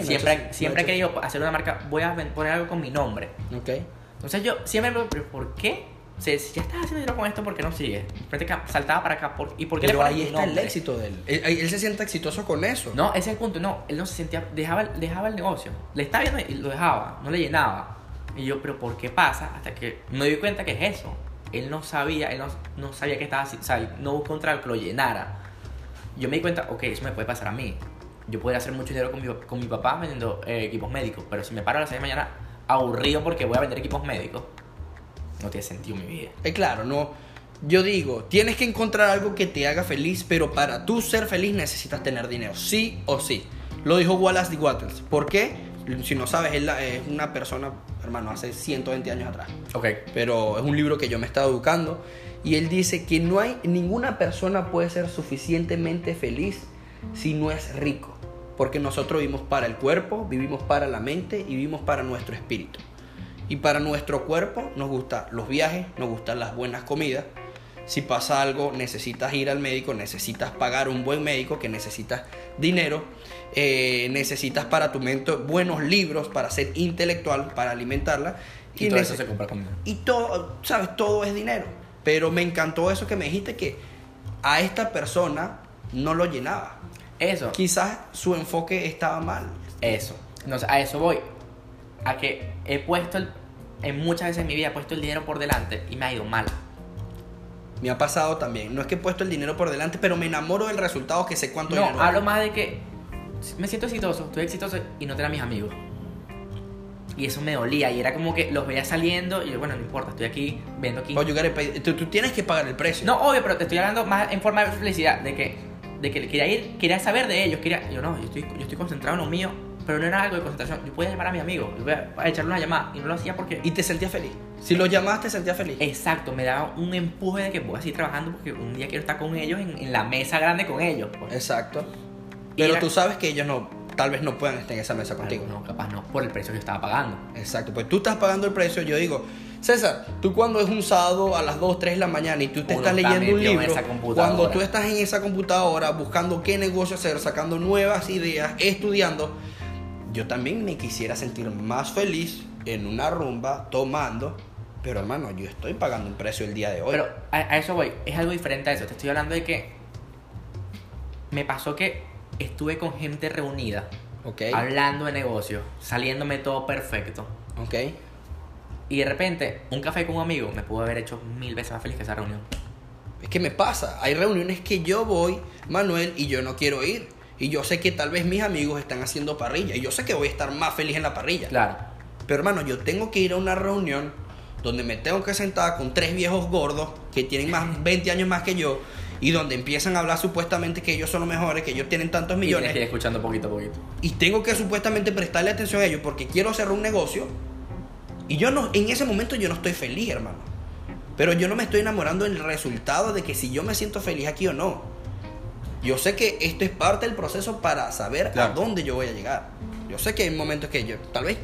Ok, no siempre ha hecho- siempre no ha querido hacer una marca. Voy a poner algo con mi nombre. Ok. Entonces yo siempre me pregunto, ¿pero ¿por qué? O sea, si ya estás haciendo dinero con esto, ¿por qué no sigues? Saltaba para acá. ¿por- ¿Y por qué Pero le ahí está el nombre? éxito de él. él. él se siente exitoso con eso. No, ese es el punto. No, él no se sentía. Dejaba, el- dejaba el negocio. Le estaba viendo y lo dejaba. No le llenaba. Y yo, ¿pero por qué pasa? Hasta que me di cuenta que es eso. Él no sabía, él no, no sabía que estaba así. O sea, no buscó un trabajo que lo llenara. Yo me di cuenta, ok, eso me puede pasar a mí. Yo podría hacer mucho dinero con mi, con mi papá vendiendo eh, equipos médicos. Pero si me paro a las 6 de la mañana aburrido porque voy a vender equipos médicos, no tiene sentido mi vida. Es claro, no. Yo digo, tienes que encontrar algo que te haga feliz, pero para tú ser feliz necesitas tener dinero, sí o sí. Lo dijo Wallace D. Wattles. ¿Por qué? Si no sabes, él es una persona, hermano, hace 120 años atrás. Ok. Pero es un libro que yo me he estado educando. Y él dice que no hay ninguna persona puede ser suficientemente feliz si no es rico. Porque nosotros vivimos para el cuerpo, vivimos para la mente y vivimos para nuestro espíritu. Y para nuestro cuerpo nos gustan los viajes, nos gustan las buenas comidas. Si pasa algo, necesitas ir al médico, necesitas pagar un buen médico, que necesitas dinero, eh, necesitas para tu mente buenos libros para ser intelectual, para alimentarla. Y todo eso se compra conmigo. y todo, ¿sabes? Todo es dinero. Pero me encantó eso que me dijiste que a esta persona no lo llenaba. Eso. Quizás su enfoque estaba mal. Eso. Entonces, a eso voy. A que he puesto el. En muchas veces en mi vida he puesto el dinero por delante y me ha ido mal. Me ha pasado también. No es que he puesto el dinero por delante, pero me enamoro del resultado que sé cuánto No, dinero hablo hay. más de que me siento exitoso, estoy exitoso y no tener a mis amigos. Y eso me dolía y era como que los veía saliendo y yo, bueno, no importa, estoy aquí, vendo aquí. Pay- tú, tú tienes que pagar el precio. No, obvio, pero te estoy hablando más en forma de felicidad, de que, de que quería ir, quería saber de ellos, quería, yo no, yo estoy, yo estoy concentrado en lo mío, pero no era algo de concentración. Yo podía llamar a mi amigo, yo voy a, a echarle una llamada y no lo hacía porque... Y te sentías feliz. Si lo llamaste, te sentías feliz. Exacto, me daba un empuje de que voy a seguir trabajando porque un día quiero estar con ellos en, en la mesa grande con ellos. pues. Exacto. Pero era- tú sabes que ellos no, tal vez no puedan estar en esa mesa contigo. No, capaz no, por el precio que yo estaba pagando. Exacto, pues tú estás pagando el precio. Yo digo, César, tú cuando es un sábado a las 2, 3 de la mañana y tú te Uno estás está leyendo un libro, cuando tú estás en esa computadora buscando qué negocio hacer, sacando nuevas ideas, estudiando, yo también me quisiera sentir más feliz en una rumba, tomando, pero hermano, yo estoy pagando un precio el día de hoy. Pero a, a eso voy, es algo diferente a eso. Te estoy hablando de que me pasó que estuve con gente reunida, hablando de negocios, saliéndome todo perfecto. ok. Y de repente, un café con un amigo me pudo haber hecho mil veces más feliz que esa reunión. Es que me pasa, hay reuniones que yo voy, Manuel, y yo no quiero ir. Y yo sé que tal vez mis amigos están haciendo parrilla. Y yo sé que voy a estar más feliz en la parrilla. Claro. Pero hermano, yo tengo que ir a una reunión donde me tengo que sentar con tres viejos gordos que tienen más 20 años más que yo y donde empiezan a hablar supuestamente que ellos son los mejores, que ellos tienen tantos Y millones que ir escuchando poquito a poquito. y tengo que supuestamente prestarle atención a ellos porque quiero cerrar un negocio y yo no en ese momento yo no estoy feliz, hermano. Pero yo no me estoy enamorando del resultado de que si yo me siento feliz aquí o no. Yo sé que esto es parte del proceso para saber Claro. a dónde yo voy a llegar. Yo sé que hay momentos que yo tal vez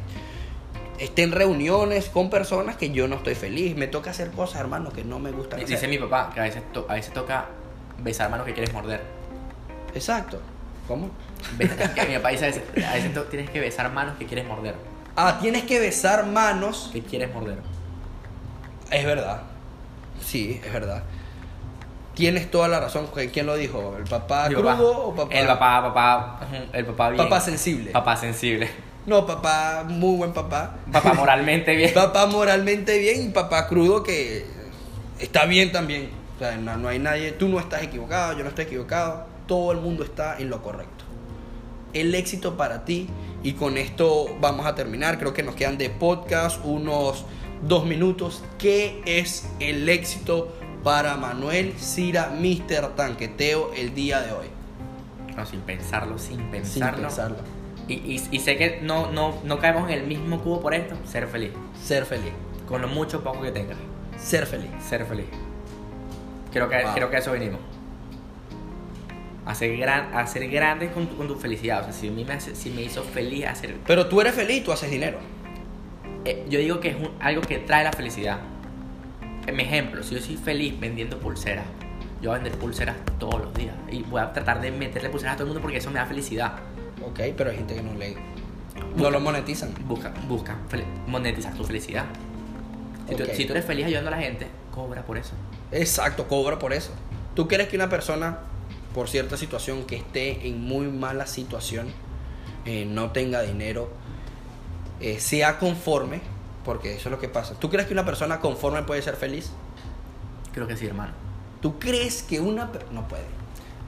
esté en reuniones con personas que yo no estoy feliz. Me toca hacer cosas, hermano, que no me gustan Dice hacer. mi papá que a veces, to- a veces toca besar manos que quieres morder. Exacto. ¿Cómo? Que mi papá dice a veces, a veces tienes que besar manos que quieres morder. Ah, tienes que besar manos Que quieres morder. Es verdad. Sí, es verdad. Tienes toda la razón. ¿Quién lo dijo? ¿El papá Mi crudo papá. o papá? El papá, papá, el papá bien. Papá sensible. Papá sensible. No, papá, muy buen papá. Papá moralmente bien. Papá moralmente bien y papá crudo que está bien también. Sea, no, no hay nadie, tú no estás equivocado, yo no estoy equivocado. Todo el mundo está en lo correcto. El éxito para ti y con esto vamos a terminar. Creo que nos quedan de podcast unos dos minutos, ¿qué es el éxito para Manuel Cira, Mr. Tanqueteo, el día de hoy? No, sin pensarlo, sin Sin pensarlo. pensarlo. Y, y- y sé que no, no, no caemos en el mismo cubo por esto. Ser feliz. Ser feliz. Con lo mucho poco que tengas. Ser feliz. Ser feliz. Creo que, Wow. creo que a eso venimos. A ser, gran, a ser grandes con tu, con tu felicidad. O sea, si, a mí me, hace- si me hizo feliz hacer... Pero tú eres feliz, tú haces dinero. Eh, yo digo que es un- algo que trae la felicidad. En mi ejemplo, si yo soy feliz vendiendo pulseras, yo voy a vender pulseras todos los días. Y voy a tratar de meterle pulseras a todo el mundo porque eso me da felicidad. Ok, pero hay gente que no le... No lo monetizan. Busca, busca monetizar tu felicidad. Si, tú, Ok. si tú eres feliz ayudando a la gente, cobra por eso. Exacto, cobra por eso. ¿Tú crees que una persona, por cierta situación, que esté en muy mala situación, eh, no tenga dinero, eh, sea conforme? Porque eso es lo que pasa. ¿Tú crees que una persona conforme puede ser feliz? Creo que sí, hermano. ¿Tú crees que una... No puede.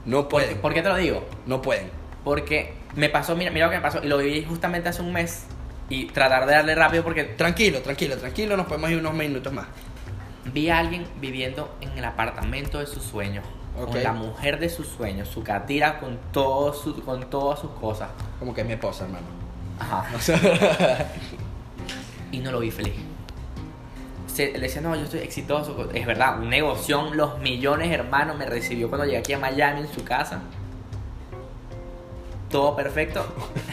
No ¿Por, pueden. ¿Por qué te lo digo? No pueden. Porque me pasó, mira, mira lo que me pasó, y lo viví justamente hace un mes. Y tratar de darle rápido porque Tranquilo, tranquilo, tranquilo. Nos podemos ir unos minutos más. Vi a alguien viviendo en el apartamento de sus sueños. Ok. Con la mujer de sus sueños, su catira con, todo su- con todas sus cosas. Como que es mi esposa, hermano. Ajá. Y no lo vi feliz. Se, le decía, no, yo estoy exitoso. Es verdad, un negocio, los millones, hermano, me recibió cuando llegué aquí a Miami en su casa. Todo perfecto.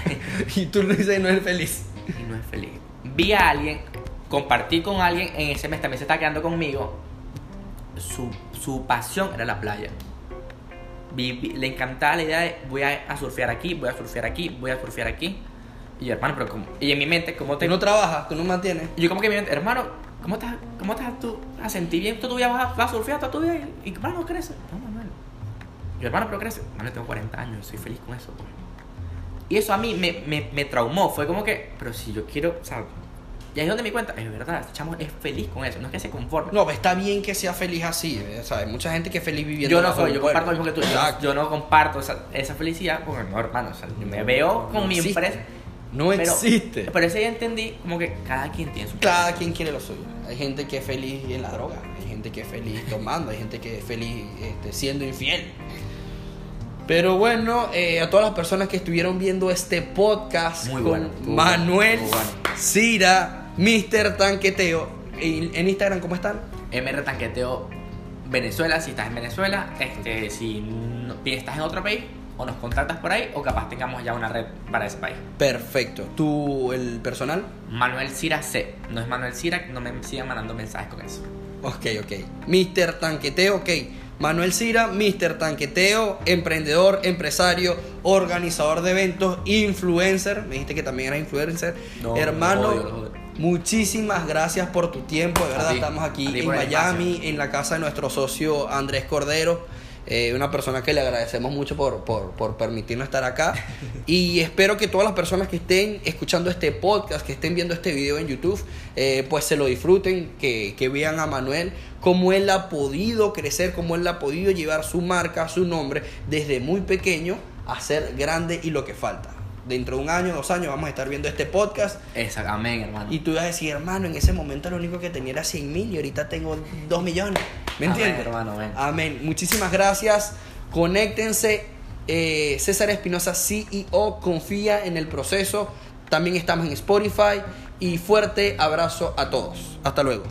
y tú le dices no eres feliz. y no es feliz. Vi a alguien, compartí con alguien en ese mes, también se está quedando conmigo. Su, su pasión era la playa. Le encantaba la idea de voy a, a surfear aquí, voy a surfear aquí, voy a surfear aquí. Y yo, hermano, pero como. Y en mi mente, ¿cómo Tú te.? no trabajas, tú no mantienes. y yo, como que en mi mente, hermano, ¿cómo estás, cómo estás tú a sentir bien? Tú, tú ya vas a, vas a surfear toda tu vida y, y hermano, crece. No, Manuel. Yo, hermano, pero crece. Hermano, tengo 40 años, soy feliz con eso. pues. Y eso a mí me, me, me traumó. Fue como que, pero si yo quiero, o sea, y ahí es donde me cuenta, es verdad, este chamo es feliz con eso, no es que se conforme. No, está bien que sea feliz así, eh, o sea, hay mucha gente que es feliz viviendo yo no soy, yo comparto lo mismo que tú. Yo, yo no comparto esa, esa felicidad con no, hermano. O sea, yo me veo con No mi existe. empresa. No pero- existe. Pero ese ya entendí como que cada quien tiene su Cada quien quiere lo suyo. Hay gente que es feliz en la droga, hay gente que es feliz tomando, hay gente que es feliz este, siendo infiel. Pero bueno, eh, a todas las personas que estuvieron viendo este podcast Muy con bueno, Manuel bueno. Cira, Mr. Tanqueteo. En, Instagram, ¿cómo están? MR Tanqueteo Venezuela, si estás en Venezuela, este, si no- estás en otro país, o nos contactas por ahí, o capaz tengamos ya una red para ese país. Perfecto. ¿Tú, el personal? Manuel Cira C, no es Manuel Cira, no me sigan mandando mensajes con eso. Ok, ok. Mr. Tanqueteo, ok. Manuel Cira, Mr. Tanqueteo, emprendedor, empresario, organizador de eventos, influencer. Me dijiste que también era influencer. No, Hermano, odio. Muchísimas gracias por tu tiempo. De verdad, ti, estamos aquí en Miami, en la casa de nuestro socio Andrés Cordero. eh, una persona que le agradecemos mucho por, por, por permitirnos estar acá. y espero que todas las personas que estén escuchando este podcast, que estén viendo este video en YouTube, eh, pues se lo disfruten, que, que vean a Manuel, cómo él ha podido crecer, cómo él ha podido llevar su marca, su nombre, desde muy pequeño a ser grande y lo que falta. Dentro de un año, dos años, vamos a estar viendo este podcast Esa, amén, hermano. y tú vas a decir, hermano, en ese momento lo único que tenía era 100 mil y ahorita tengo 2 millones. ¿Me Amén, entiendes? hermano, amén. Amén. Muchísimas gracias. Conéctense. Eh, César Espinosa, CEO, confía en el proceso. También estamos en Spotify. Y fuerte abrazo a todos. Hasta luego.